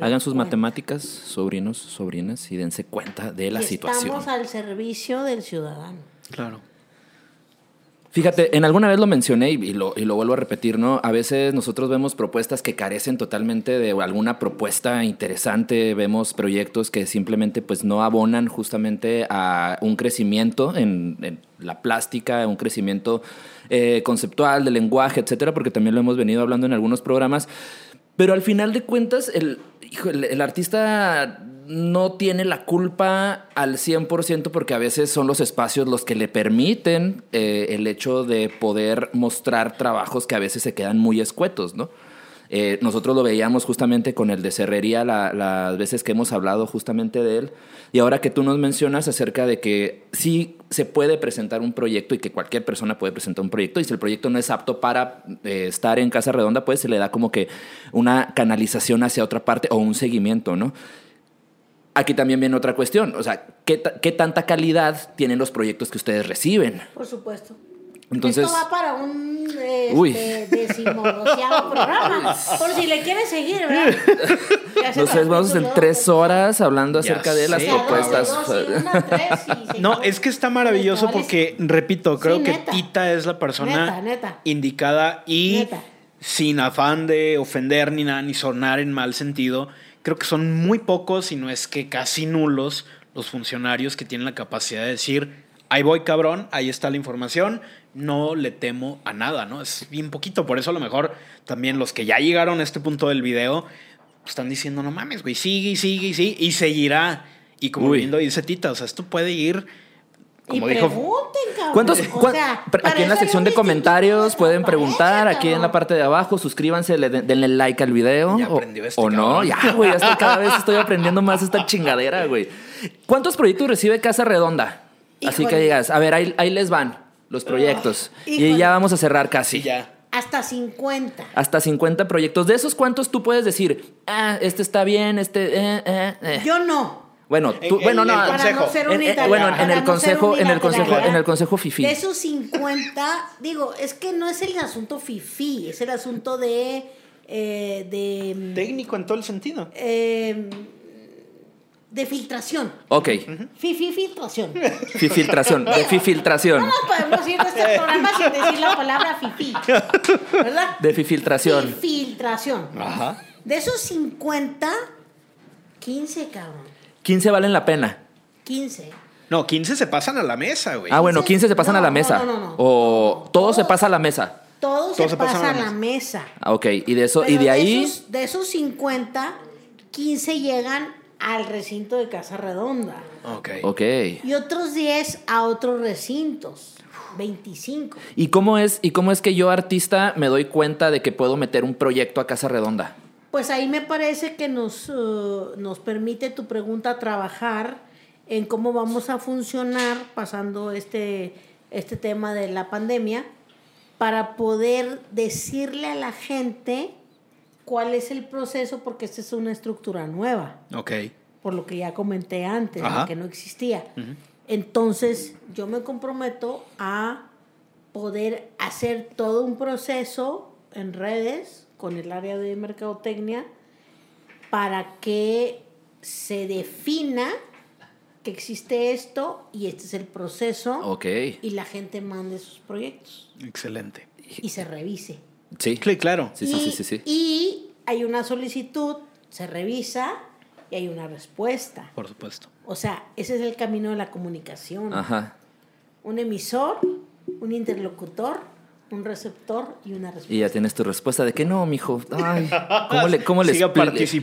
Hagan sus cuenta. matemáticas, sobrinos, sobrinas, y dense cuenta de la Que situación. Estamos al servicio del ciudadano. Claro. Fíjate, en alguna vez lo mencioné y, lo, y lo vuelvo a repetir, ¿no? A veces nosotros vemos propuestas que carecen totalmente de alguna propuesta interesante, vemos proyectos que simplemente pues no abonan justamente a un crecimiento en, en la plástica, un crecimiento eh, conceptual, de lenguaje, etcétera, porque también lo hemos venido hablando en algunos programas. Pero al final de cuentas, el, el artista no tiene la culpa al 100% porque a veces son los espacios los que le permiten eh, el hecho de poder mostrar trabajos que a veces se quedan muy escuetos, ¿no? Eh, nosotros lo veíamos justamente con el de Cerrería la- las veces que hemos hablado justamente de él. Y ahora que tú nos mencionas acerca de que sí se puede presentar un proyecto y que cualquier persona puede presentar un proyecto y si el proyecto no es apto para eh, estar en Casa Redonda, pues se le da como que una canalización hacia otra parte o un seguimiento, ¿no? Aquí también viene otra cuestión, o sea, ¿qué, qué tanta calidad tienen los proyectos que ustedes reciben? Por supuesto. Entonces- Esto va para un este, decimodoceavo programa. Por si le quieres seguir, ¿verdad? Nos vamos en luego, tres horas hablando Ya acerca de las sé, dos, propuestas. No, es que está maravilloso porque, repito, creo Sí, que. Tita es la persona Neta, neta. indicada y Neta. sin afán de ofender ni nada, ni sonar en mal sentido. Creo que son muy pocos, si no es que casi nulos, los funcionarios que tienen la capacidad de decir, ahí voy cabrón, ahí está la información, no le temo a nada, ¿no? Es bien poquito, por eso a lo mejor también los que ya llegaron a este punto del video pues, están diciendo, no mames, güey, sigue y sigue y sigue, y seguirá. Y como Uy. lindo dice Tita, o sea, esto puede ir, como y dijo... pregunten, cabrón. ¿Cuántos, O sea, aquí en la sección de comentarios de pueden preguntar, aquí en la parte de abajo, suscríbanse, le den- denle like al video. Ya o- aprendió este o no, ya, güey, hasta cada vez estoy aprendiendo más esta chingadera, güey. ¿Cuántos proyectos recibe Casa Redonda? Así que digas, a ver, ahí, ahí les van los proyectos. y híjole. ya vamos a cerrar casi. Ya. Hasta 50. Hasta 50 proyectos. De esos, ¿cuántos tú puedes decir? Ah, este está bien, este... eh, eh, eh"? Yo no. Bueno, tú, En- bueno, en no. el Para no consejo. ser En- bueno, en el no consejo, en el consejo, en el consejo FIFI. De esos 50, digo, es que no es el asunto FIFI, es el asunto de. eh, de. Técnico en todo el sentido. eh, de filtración. Ok. FIFI filtración. Fi- Filtración. De fi- filtración. No podemos ir de este programa sin decir la palabra FIFI. ¿Verdad? De fi- filtración. Filtración. Ajá. De esos 50, 15, cabrón. 15 valen la pena. 15. No, 15 se pasan a la mesa, güey. Ah, bueno, 15 15 se pasan no, a la no, mesa. no, no, no. O todo se pasa a la mesa. Todo, Todo se, se pasa pasa a la mesa. Ah, Ok, y de eso, y Pero de ahí. Esos, de esos 50, 15 llegan al recinto de Casa Redonda. Ok. Ok. Y otros 10 a otros recintos. 25. ¿Y cómo es, y cómo es que yo, artista, me doy cuenta de que puedo meter un proyecto a casa redonda? Pues ahí me parece que nos, eh, nos permite tu pregunta trabajar en cómo vamos a funcionar pasando este, este tema de la pandemia para poder decirle a la gente cuál es el proceso porque esta es una estructura nueva, Ok. por lo que ya comenté antes, Ajá. que no existía. Entonces yo me comprometo a poder hacer todo un proceso en redes con el área de mercadotecnia para que se defina que existe esto y este es el proceso Ok. y la gente mande sus proyectos Excelente. y se revise. Sí. Sí, claro. Sí, sí, y, sí, sí, sí. y hay una solicitud, se revisa y hay una respuesta. Por supuesto. O sea, ese es el camino de la comunicación. Ajá. Un emisor, un interlocutor un receptor y una respuesta. Y ya tienes tu respuesta de que no, mijo. Ay, ¿cómo le, cómo le.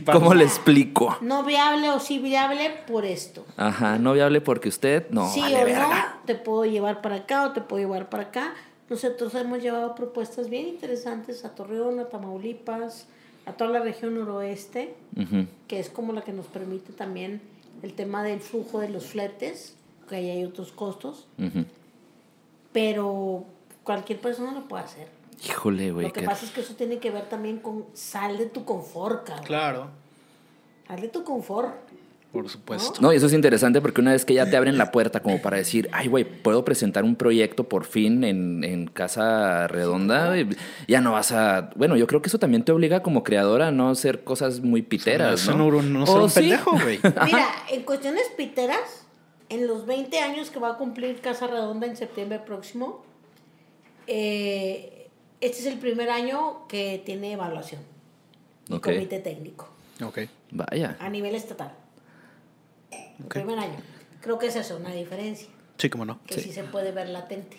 ¿cómo le explico? No viable o sí viable por esto. Ajá, no viable porque usted no. sí vale o verga. no, te puedo llevar para acá o te puedo llevar para acá. Nosotros hemos llevado propuestas bien interesantes a Torreón, a Tamaulipas, a toda la región noroeste, que es como la que nos permite también el tema del flujo de los fletes, que ahí hay otros costos, Ujú. pero cualquier persona lo puede hacer. Híjole, güey. Lo que pasa es que eso tiene que ver también con sal de tu confort, cabrón. Claro, Sal de tu confort. Por supuesto. No, y eso es interesante porque una vez que ya te abren la puerta como para decir, ay, güey, puedo presentar un proyecto por fin en, en Casa Redonda, ya no vas a... Bueno, yo creo que eso también te obliga como creadora a no hacer cosas muy piteras, Eso ¿no? no, no ser ¿O un sí? pendejo, güey. Mira, en cuestiones piteras, en los 20 años que va a cumplir Casa Redonda en septiembre próximo, eh, este es el primer año que tiene evaluación y Ok. comité técnico Ok. Vaya. a nivel estatal. El primer año. Creo que esa es una diferencia, Sí, cómo no. que sí. se puede ver latente.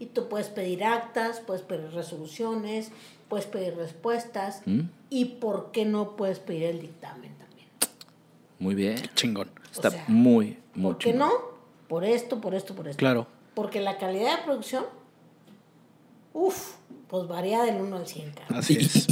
Y tú puedes pedir actas, puedes pedir resoluciones, puedes pedir respuestas ¿Mm? y por qué no puedes pedir el dictamen también. Muy bien. Chingón. Está O sea, muy, muy ¿Por qué chingón. no? Por esto, por esto, por esto. Claro. Porque la calidad de producción, uff, pues varía del 1 al 100, cara. Así es.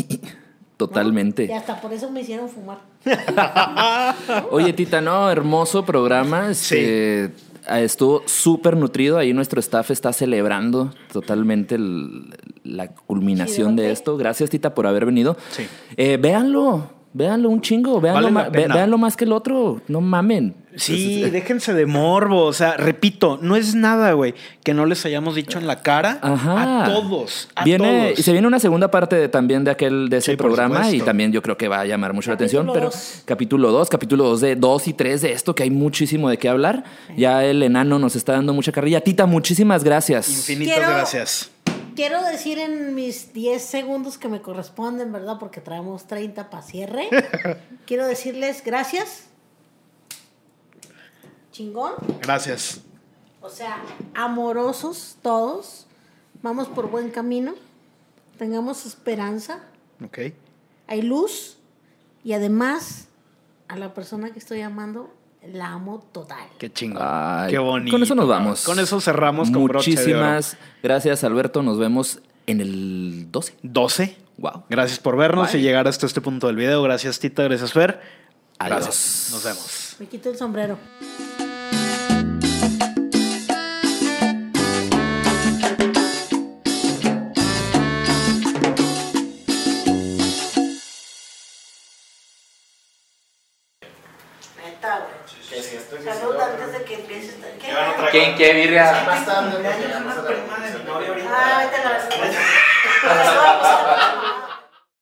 Totalmente. Y hasta por eso me hicieron fumar. Oye, Tita, no, hermoso programa. Este, ah, Estuvo súper nutrido. Ahí nuestro staff está celebrando totalmente el- la culminación de esto. Gracias, Tita, por haber venido. Sí. Eh, véanlo, véanlo un chingo. Véanlo, Vale ve- véanlo más que el otro. No mamen. Sí, déjense de morbo. O sea, repito, no es nada, güey, que no les hayamos dicho en la cara Ajá. a todos. A viene, todos. Y se viene una segunda parte de- también de aquel de ese Sí, programa y también yo creo que va a llamar mucho la atención. Capítulo Pero dos. capítulo 2, capítulo 2 de 2 y 3 de esto, que hay muchísimo de qué hablar. Ya el enano nos está dando mucha carrilla. Tita, muchísimas gracias. Infinitas Quiero- gracias. Quiero decir en mis 10 segundos que me corresponden, ¿verdad? Porque traemos 30 para cierre. Quiero decirles gracias. Chingón. Gracias. O sea, amorosos todos. Vamos por buen camino. Tengamos esperanza. Ok. Hay luz. Y además, a la persona que estoy amando, la amo total. Qué chingón. Ay, Qué bonito. Con eso nos vamos. Con eso cerramos con broche de oro. Muchísimas gracias, Alberto. Nos vemos en el 12. 12. Wow. Gracias por vernos Bye. y llegar hasta este punto del video. Gracias, Tita. Gracias, Fer. Adiós. Gracias. Nos vemos. Me quito el sombrero. Que empieces. ¿Qué? ¿Quién qué birria? Ah, vete a la